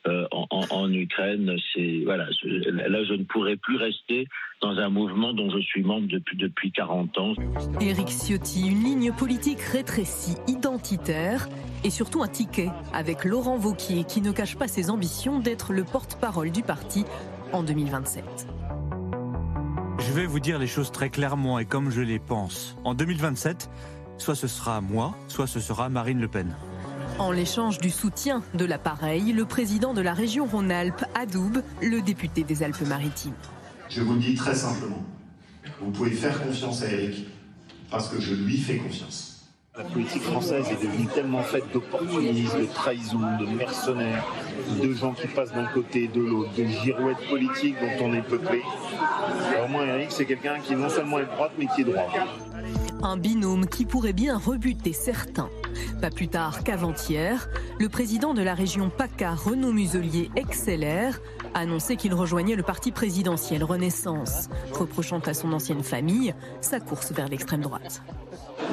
euh, en, Ukraine. C'est voilà, là je ne pourrais plus rester dans un mouvement dont je suis membre depuis depuis 40 ans. Éric Ciotti, une ligne politique rétrécie, identitaire et surtout un ticket avec Laurent Vauquier qui ne cache pas ses ambitions d'être le porte-parole du parti en 2027. Je vais vous dire les choses très clairement et comme je les pense. En 2027, soit ce sera moi, soit ce sera Marine Le Pen. En l'échange du soutien de l'appareil, le président de la région Rhône-Alpes adoube le député des Alpes-Maritimes. Je vous le dis très simplement, vous pouvez faire confiance à Eric parce que je lui fais confiance. La politique française est devenue tellement faite d'opportunisme, de trahison, de mercenaires, de gens qui passent d'un côté et de l'autre, de girouettes politiques dont on est peuplé. au moins, Eric, c'est quelqu'un qui non seulement est droite, mais qui est droit. Un binôme qui pourrait bien rebuter certains. Pas plus tard qu'avant-hier, le président de la région PACA, Renaud Muselier, XLR, a annoncé qu'il rejoignait le parti présidentiel Renaissance, reprochant à son ancienne famille sa course vers l'extrême droite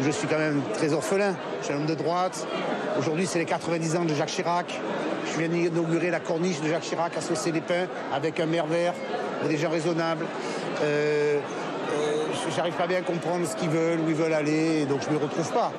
je suis quand même très orphelin. Je suis un homme de droite. Aujourd'hui, c'est les 90 ans de Jacques Chirac. Je viens d'inaugurer la corniche de Jacques Chirac à Saucé les Pins avec un maire vert, des gens raisonnables. Euh, euh, J'arrive pas bien à comprendre ce qu'ils veulent, où ils veulent aller, donc je ne me retrouve pas.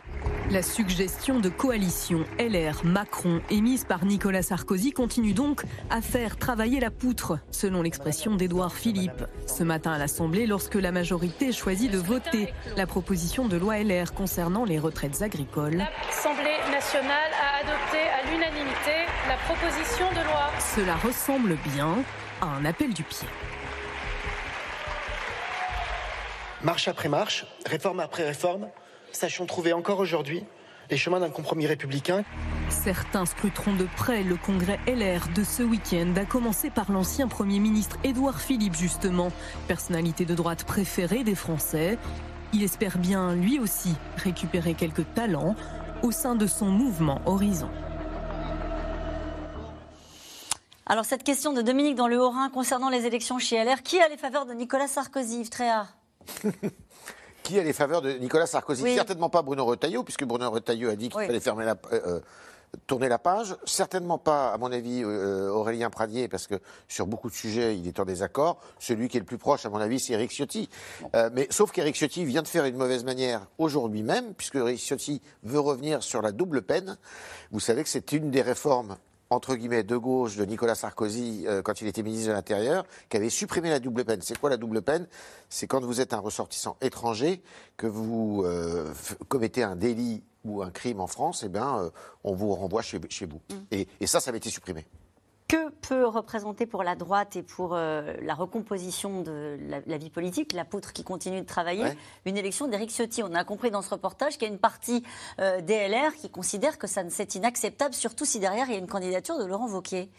La suggestion de coalition LR-Macron émise par Nicolas Sarkozy continue donc à faire travailler la poutre, selon l'expression d'Édouard Philippe. Ce matin à l'Assemblée, lorsque la majorité choisit de voter la proposition de loi LR concernant les retraites agricoles. L'Assemblée nationale a adopté à l'unanimité la proposition de loi. Cela ressemble bien à un appel du pied. Marche après marche, réforme après réforme, sachons trouver encore aujourd'hui les chemins d'un compromis républicain. Certains scruteront de près le congrès LR de ce week-end, à commencer par l'ancien Premier ministre Édouard Philippe, justement, personnalité de droite préférée des Français. Il espère bien, lui aussi, récupérer quelques talents au sein de son mouvement Horizon. Alors cette question de Dominique dans le Haut-Rhin concernant les élections chez LR, qui a les faveurs de Nicolas Sarkozy, Yves Tréhard? qui a les faveurs de Nicolas Sarkozy Certainement pas Bruno Retailleau, puisque Bruno Retailleau a dit qu'il fallait fermer la, euh, euh, tourner la page. Certainement pas, à mon avis, euh, Aurélien Pradier, parce que sur beaucoup de sujets, il est en désaccord. Celui qui est le plus proche, à mon avis, c'est Eric Ciotti. mais sauf qu'Eric Ciotti vient de faire une mauvaise manière aujourd'hui même, puisque Eric Ciotti veut revenir sur la double peine. Vous savez que c'est une des réformes entre guillemets, de gauche de Nicolas Sarkozy euh, quand il était ministre de l'Intérieur, qui avait supprimé la double peine. C'est quoi la double peine? C'est quand vous êtes un ressortissant étranger, que vous euh, commettez un délit ou un crime en France, eh bien, euh, on vous renvoie chez, vous. Mm. Et, et ça, ça avait été supprimé. Que peut représenter pour la droite et pour euh, la recomposition de la, vie politique, la poutre qui continue de travailler, une élection d'Éric Ciotti On a compris dans ce reportage qu'il y a une partie euh, DLR qui considère que ça c'est inacceptable, surtout si derrière il y a une candidature de Laurent Wauquiez.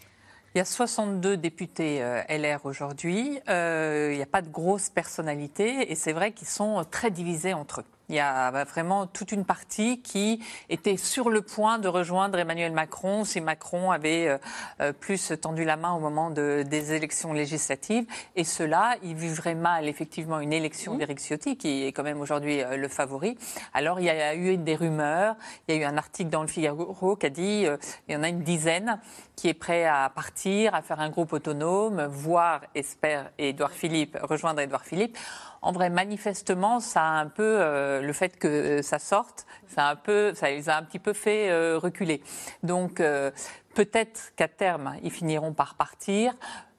Il y a 62 députés euh, LR aujourd'hui. il n'y a pas de grosses personnalités et c'est vrai qu'ils sont très divisés entre eux. Il y a bah, vraiment toute une partie qui était sur le point de rejoindre Emmanuel Macron si Macron avait euh, euh, plus tendu la main au moment de, des élections législatives. Et cela, il vivrait mal effectivement une élection mmh. d'Éric Ciotti, qui est quand même aujourd'hui euh, le favori. Alors il y a eu des rumeurs, il y a eu un article dans le Figaro qui a dit il y en a une dizaine qui est prêt à partir, à faire un groupe autonome, voir, espère, Édouard Philippe, rejoindre Édouard Philippe. En vrai, manifestement, ça a un peu euh, le fait que euh, ça sorte, ça a un peu, ça les a un petit peu fait euh, reculer. Donc peut-être qu'à terme, ils finiront par partir.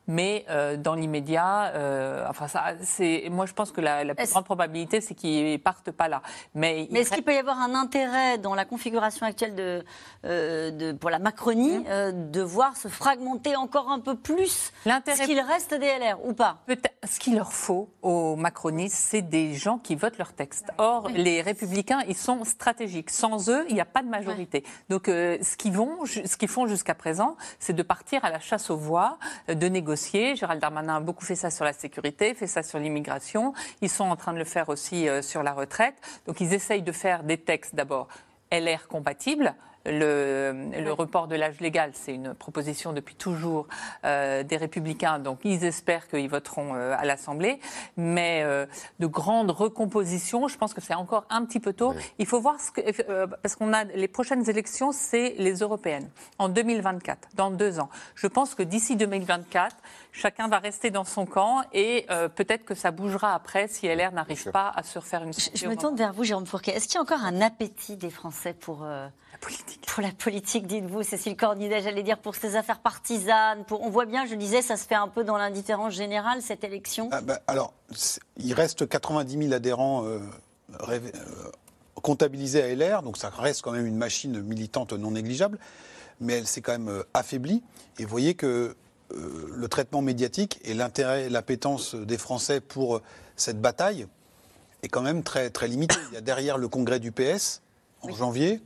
Mais euh, dans l'immédiat, euh, enfin ça, c'est moi je pense que la, plus grande probabilité c'est qu'ils partent pas là. Mais, est-ce qu'il peut y avoir un intérêt dans la configuration actuelle de, euh, de pour la Macronie mmh. de voir se fragmenter encore un peu plus ce qu'il reste des LR ou pas? Ce qu'il leur faut aux macronistes, c'est des gens qui votent leur texte. Or les républicains, ils sont stratégiques. Sans eux, il n'y a pas de majorité. Donc ce qu'ils vont, ce qu'ils font jusqu'à présent, c'est de partir à la chasse aux voix, de négocier Gérald Darmanin a beaucoup fait ça sur la sécurité, fait ça sur l'immigration. Ils sont en train de le faire aussi euh, sur la retraite. Donc ils essayent de faire des textes d'abord LR compatibles, le, report de l'âge légal, c'est une proposition depuis toujours euh, des Républicains, donc ils espèrent qu'ils voteront euh, à l'Assemblée. Mais euh, de grandes recompositions, je pense que c'est encore un petit peu tôt. Il faut voir ce que, parce qu'on a les prochaines élections, c'est les européennes en 2024, dans deux ans. Je pense que d'ici 2024, chacun va rester dans son camp et peut-être que ça bougera après si LR n'arrive pas à se refaire une. Je, je me tourne vers vous, Jérôme Fourquet. Est-ce qu'il y a encore un appétit des Français pour politique. Pour la politique, dites-vous, Cécile Cornidet, j'allais dire pour ces affaires partisanes. Pour, on voit bien, je disais, ça se fait un peu dans l'indifférence générale, cette élection. Ah bah, alors, il reste 90 000 adhérents euh, euh, comptabilisés à LR, donc ça reste quand même une machine militante non négligeable, mais elle s'est quand même euh, affaiblie. Et vous voyez que le traitement médiatique et l'intérêt, l'appétence des Français pour cette bataille est quand même très, très limité. Il y a derrière le congrès du PS en janvier.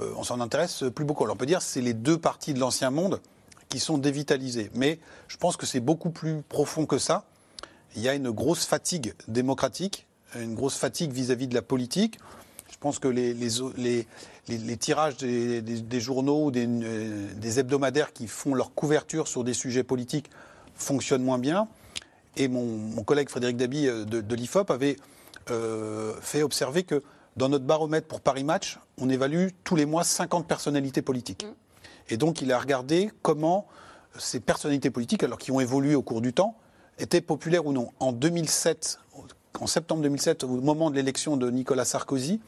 Euh, on s'en intéresse plus beaucoup. On peut dire que c'est les deux parties de l'ancien monde qui sont dévitalisées. Mais je pense que c'est beaucoup plus profond que ça. Il y a une grosse fatigue démocratique, une grosse fatigue vis-à-vis de la politique. Je pense que les, tirages des, journaux, euh, des, hebdomadaires qui font leur couverture sur des sujets politiques fonctionnent moins bien. Et mon, collègue Frédéric Dabi euh, de, l'IFOP avait fait observer que dans notre baromètre pour Paris Match, on évalue tous les mois 50 personnalités politiques. Mm. Et donc, il a regardé comment ces personnalités politiques, alors qui ont évolué au cours du temps, étaient populaires ou non. En 2007, en septembre 2007, au moment de l'élection de Nicolas Sarkozy,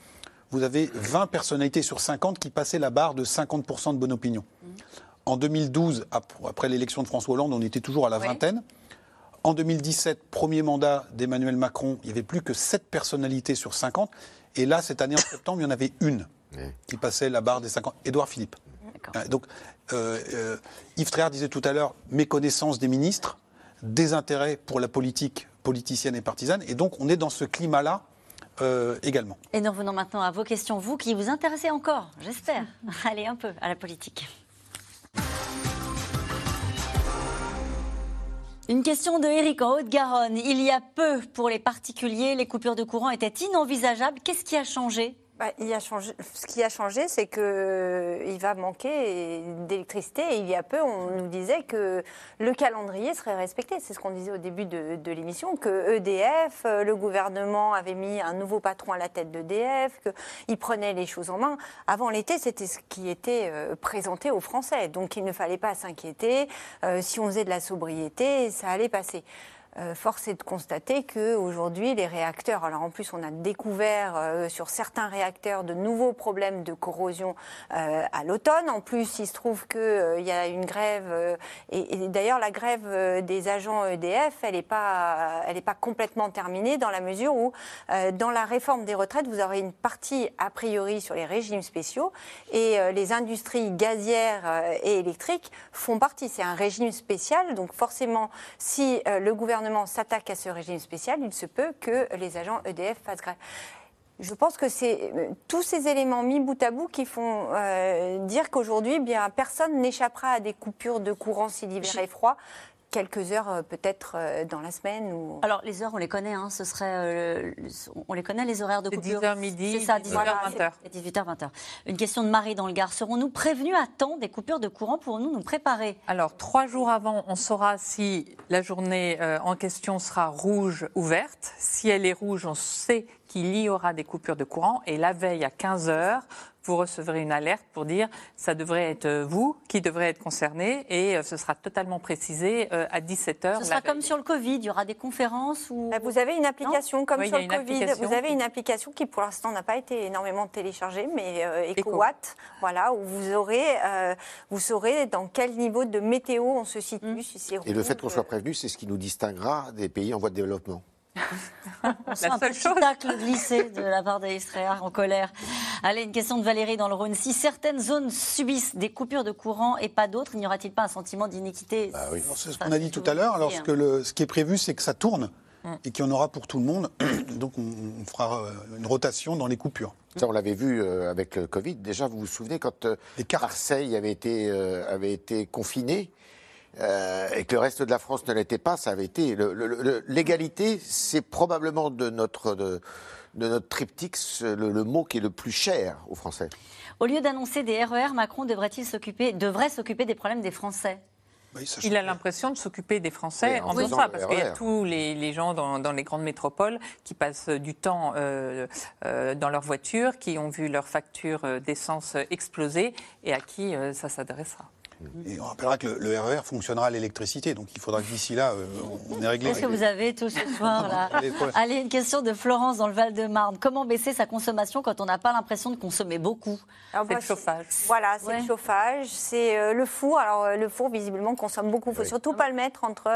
vous avez 20 personnalités sur 50 qui passaient la barre de 50% de bonne opinion. En 2012, après l'élection de François Hollande, on était toujours à la vingtaine. En 2017, premier mandat d'Emmanuel Macron, il n'y avait plus que 7 personnalités sur 50. Et là, cette année, en septembre, il y en avait une qui passait la barre des 50. Édouard Philippe. Euh, donc, euh, euh, Yves Tréhard disait tout à l'heure méconnaissance des ministres, désintérêt pour la politique politicienne et partisane. Et donc, on est dans ce climat-là également. Et nous revenons maintenant à vos questions, vous qui vous intéressez encore, j'espère, allez un peu à la politique. Une question de Eric en Haute-Garonne. Il y a peu pour les particuliers, les coupures de courant étaient inenvisageables. Qu'est-ce qui a changé? Bah, ce qui a changé, c'est qu'il euh, va manquer d'électricité. Il y a peu, on nous disait que le calendrier serait respecté. C'est ce qu'on disait au début de, l'émission, que EDF, euh, le gouvernement avait mis un nouveau patron à la tête d'EDF, qu'il prenait les choses en main. Avant l'été, c'était ce qui était euh, présenté aux Français. Donc il ne fallait pas s'inquiéter. si on faisait de la sobriété, ça allait passer. Euh, force est de constater qu'aujourd'hui, les réacteurs, alors en plus on a découvert euh, sur certains réacteurs de nouveaux problèmes de corrosion euh, à l'automne. En plus, il se trouve qu'il y a une grève, et, d'ailleurs la grève des agents EDF, elle n'est pas, elle pas complètement terminée dans la mesure où dans la réforme des retraites, vous aurez une partie a priori sur les régimes spéciaux et les industries gazières et électriques font partie. C'est un régime spécial, donc forcément, si le gouvernement s'attaque à ce régime spécial, il se peut que les agents EDF fassent grève. Je pense que c'est euh, tous ces éléments mis bout à bout qui font euh, dire qu'aujourd'hui, eh bien personne n'échappera à des coupures de courant si l'hiver est froid quelques heures euh, peut-être euh, dans la semaine ou... Alors les heures, on les connaît, hein, ce serait, euh, on les connaît les horaires de coupure. 10h midi, c'est ça, 18h 20h. 18h 20h. Une question de Marie dans le Gard. Serons-nous prévenus à temps des coupures de courant? Pour nous nous préparer? Alors trois jours avant, on saura si la journée en question sera rouge ou verte. Si elle est rouge, on sait qu'il y aura des coupures de courant et la veille à 15 heures, vous recevrez une alerte pour dire ça devrait être euh, vous qui devrez être concerné et euh, ce sera totalement précisé euh, à 17h. Ce sera comme sur le Covid, il y aura des conférences ou... Bah, vous avez une application comme sur le Covid, vous avez une application qui pour l'instant n'a pas été énormément téléchargée, mais EcoWatt, voilà, où vous, aurez, vous saurez dans quel niveau de météo on se situe. Mmh. Si et le fait qu'on soit prévenu, c'est ce qui nous distinguera des pays en voie de développement. La seule chose. tacle glissé de la part d'Estréa en colère. Allez, une question de Valérie dans le Rhône. Si certaines zones subissent des coupures de courant et pas d'autres, n'y aura-t-il pas un sentiment d'iniquité bah C'est ce qu'on a dit tout à l'heure. Alors, ce, le, ce qui est prévu, c'est que ça tourne mm. et qu'il y en aura pour tout le monde. Donc, on, fera euh, une rotation dans les coupures. Ça, on l'avait vu euh, avec le Covid. Déjà, vous vous souvenez quand euh, Marseille avait été, avait été confiné euh, et que le reste de la France ne l'était pas, ça avait été. L'égalité, c'est probablement de notre, de, notre triptyque le, mot qui est le plus cher aux Français. Au lieu d'annoncer des RER, Macron devrait-il s'occuper, devrait s'occuper des problèmes des Français? Il a l'impression de s'occuper des Français en, faisant ça, parce qu'il y a tous les, gens dans, les grandes métropoles qui passent du temps euh, euh, dans leur voiture, qui ont vu leur facture d'essence exploser et à qui ça s'adressera. Et on rappellera que le, RER e fonctionnera à l'électricité, donc il faudra que d'ici là, euh, on ait réglé. Qu'est-ce que vous avez tout ce soir là Allez, une question de Florence dans le Val-de-Marne. Comment baisser sa consommation quand on n'a pas l'impression de consommer beaucoup C'est le chauffage? Voilà, c'est le chauffage, c'est euh, le four. Alors euh, le four, visiblement, consomme beaucoup. Il ne faut surtout pas le mettre entre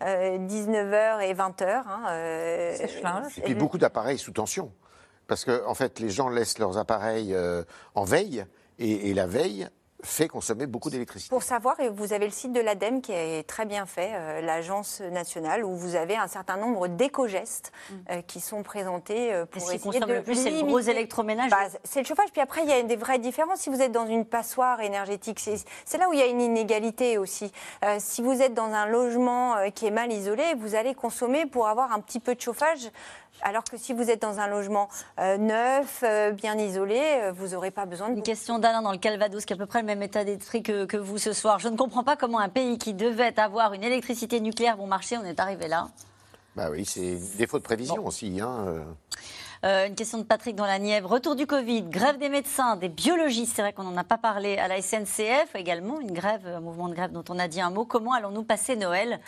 19h et 20h. Hein, et puis beaucoup d'appareils sous tension. Parce que, en fait, les gens laissent leurs appareils en veille. et, la veille, fait consommer beaucoup d'électricité. Pour savoir, vous avez le site de l'ADEME qui est très bien fait, euh, l'agence nationale, où vous avez un certain nombre d'éco-gestes mm. euh, qui sont présentés euh, pour essayer de le plus, c'est le gros électroménage. Bah, c'est le chauffage. Puis après, il y a des vraies différences. Si vous êtes dans une passoire énergétique, c'est là où il y a une inégalité aussi. si vous êtes dans un logement qui est mal isolé, vous allez consommer pour avoir un petit peu de chauffage alors que si vous êtes dans un logement euh, neuf, euh, bien isolé, euh, vous n'aurez pas besoin de... Une question d'Alain dans le Calvados, qui a à peu près le même état d'esprit que, vous ce soir. Je ne comprends pas comment un pays qui devait avoir une électricité nucléaire bon marché, on est arrivé là. Bah oui, c'est défaut de prévision aussi. Hein, Euh, une question de Patrick dans la Nièvre. Retour du Covid, grève des médecins, des biologistes. C'est vrai qu'on n'en a pas parlé à la SNCF également. Une grève, un mouvement de grève dont on a dit un mot. Comment allons-nous passer Noël?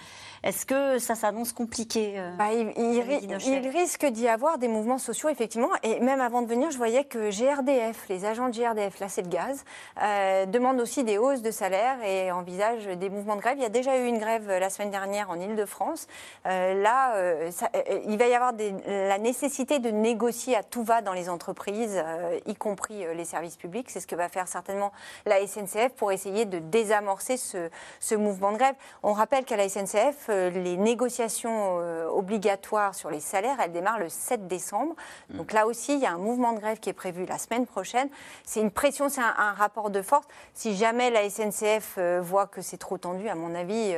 Est-ce que ça s'annonce compliqué euh, bah, il, risque d'y avoir des mouvements sociaux, effectivement. Et même avant de venir, je voyais que GRDF, les agents de GRDF, là c'est le gaz, euh, demandent aussi des hausses de salaire et envisagent des mouvements de grève. Il y a déjà eu une grève la semaine dernière en Ile-de-France. là, il va y avoir la nécessité de négocier à tout va dans les entreprises, y compris les services publics. C'est ce que va faire certainement la SNCF pour essayer de désamorcer ce, ce mouvement de grève. On rappelle qu'à la SNCF, euh, les négociations euh, obligatoires sur les salaires, elles démarrent le 7 décembre. Mm. Donc là aussi, il y a un mouvement de grève qui est prévu la semaine prochaine. C'est une pression, c'est un, rapport de force. Si jamais la SNCF euh, voit que c'est trop tendu, à mon avis,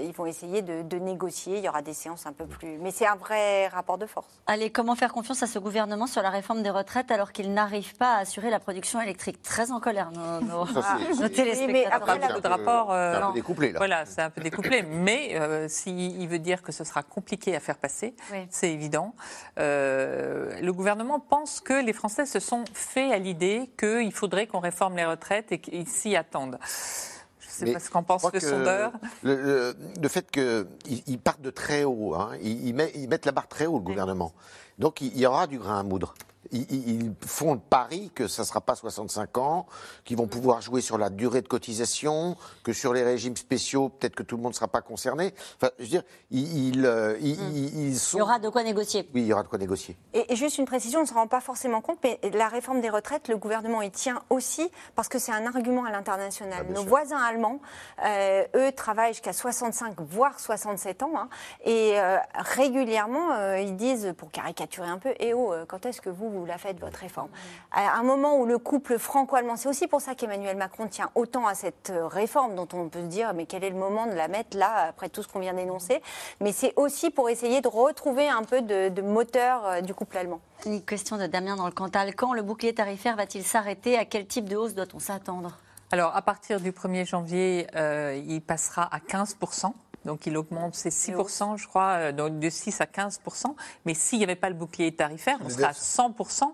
ils vont essayer de, de, négocier. Il y aura des séances un peu plus. Mais c'est un vrai rapport de force. Allez, comment faire confiance à ce gouvernement sur la réforme des retraites alors qu'il n'arrive pas à assurer la production électrique? Très en colère, nos, nos, nos téléspectateurs. Mais après, de rapport. c'est un peu découplé, là. Voilà, c'est un peu découplé. mais s'il veut dire que ce sera compliqué à faire passer, c'est évident. Euh, le gouvernement pense que les Français se sont fait à l'idée qu'il faudrait qu'on réforme les retraites et qu'ils s'y attendent. Je ne sais pas ce qu'en pense le sondeur. Le, fait qu'ils partent de très haut, hein, ils, mettent la barre très haut, le gouvernement. Donc il y aura du grain à moudre ils, font le pari que ça ne sera pas 65 ans, qu'ils vont pouvoir jouer sur la durée de cotisation, que sur les régimes spéciaux, peut-être que tout le monde ne sera pas concerné. Enfin, je veux dire, ils, euh, hmm. sont... Il y aura de quoi négocier. Oui, il y aura de quoi négocier. Et, juste une précision, on ne se rend pas forcément compte, mais la réforme des retraites, le gouvernement y tient aussi parce que c'est un argument à l'international. Ah, Nos voisins allemands, euh, eux, travaillent jusqu'à 65, voire 67 ans, hein, et euh, régulièrement, ils disent, pour caricaturer un peu, eh oh, quand est-ce que vous vous la faites, votre réforme? À un moment où le couple franco-allemand, c'est aussi pour ça qu'Emmanuel Macron tient autant à cette euh, réforme dont on peut se dire, mais quel est le moment de la mettre là, après tout ce qu'on vient d'énoncer? Mais c'est aussi pour essayer de retrouver un peu de, moteur euh, du couple allemand. Une question de Damien dans le Cantal. Quand le bouclier tarifaire va-t-il s'arrêter? À quel type de hausse doit-on s'attendre? Alors, à partir du 1er janvier, euh, il passera à 15 donc il augmente, c'est 6%, je crois, euh, donc de 6 à 15%. Mais s'il n'y avait pas le bouclier tarifaire, on serait à 100%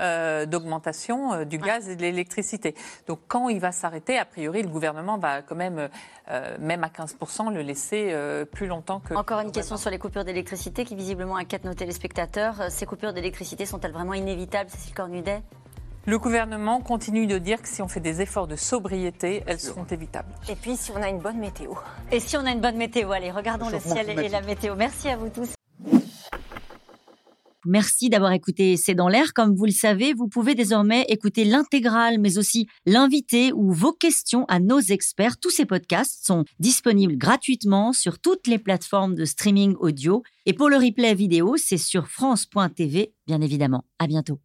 euh, d'augmentation euh, du gaz et de l'électricité. Donc quand il va s'arrêter, a priori, le gouvernement va quand même, même à 15%, le laisser plus longtemps que... Encore une question sur les coupures d'électricité qui visiblement inquiètent nos téléspectateurs. Ces coupures d'électricité sont-elles vraiment inévitables, Cécile Cornudet? Le gouvernement continue de dire que si on fait des efforts de sobriété, elles seront évitables. Et puis si on a une bonne météo. Et si on a une bonne météo, allez, regardons le ciel et la météo. Merci à vous tous. Merci d'avoir écouté C'est dans l'air. Comme vous le savez, vous pouvez désormais écouter l'intégrale, mais aussi l'invité ou vos questions à nos experts. Tous ces podcasts sont disponibles gratuitement sur toutes les plateformes de streaming audio. Et pour le replay vidéo, c'est sur France.tv, bien évidemment. À bientôt.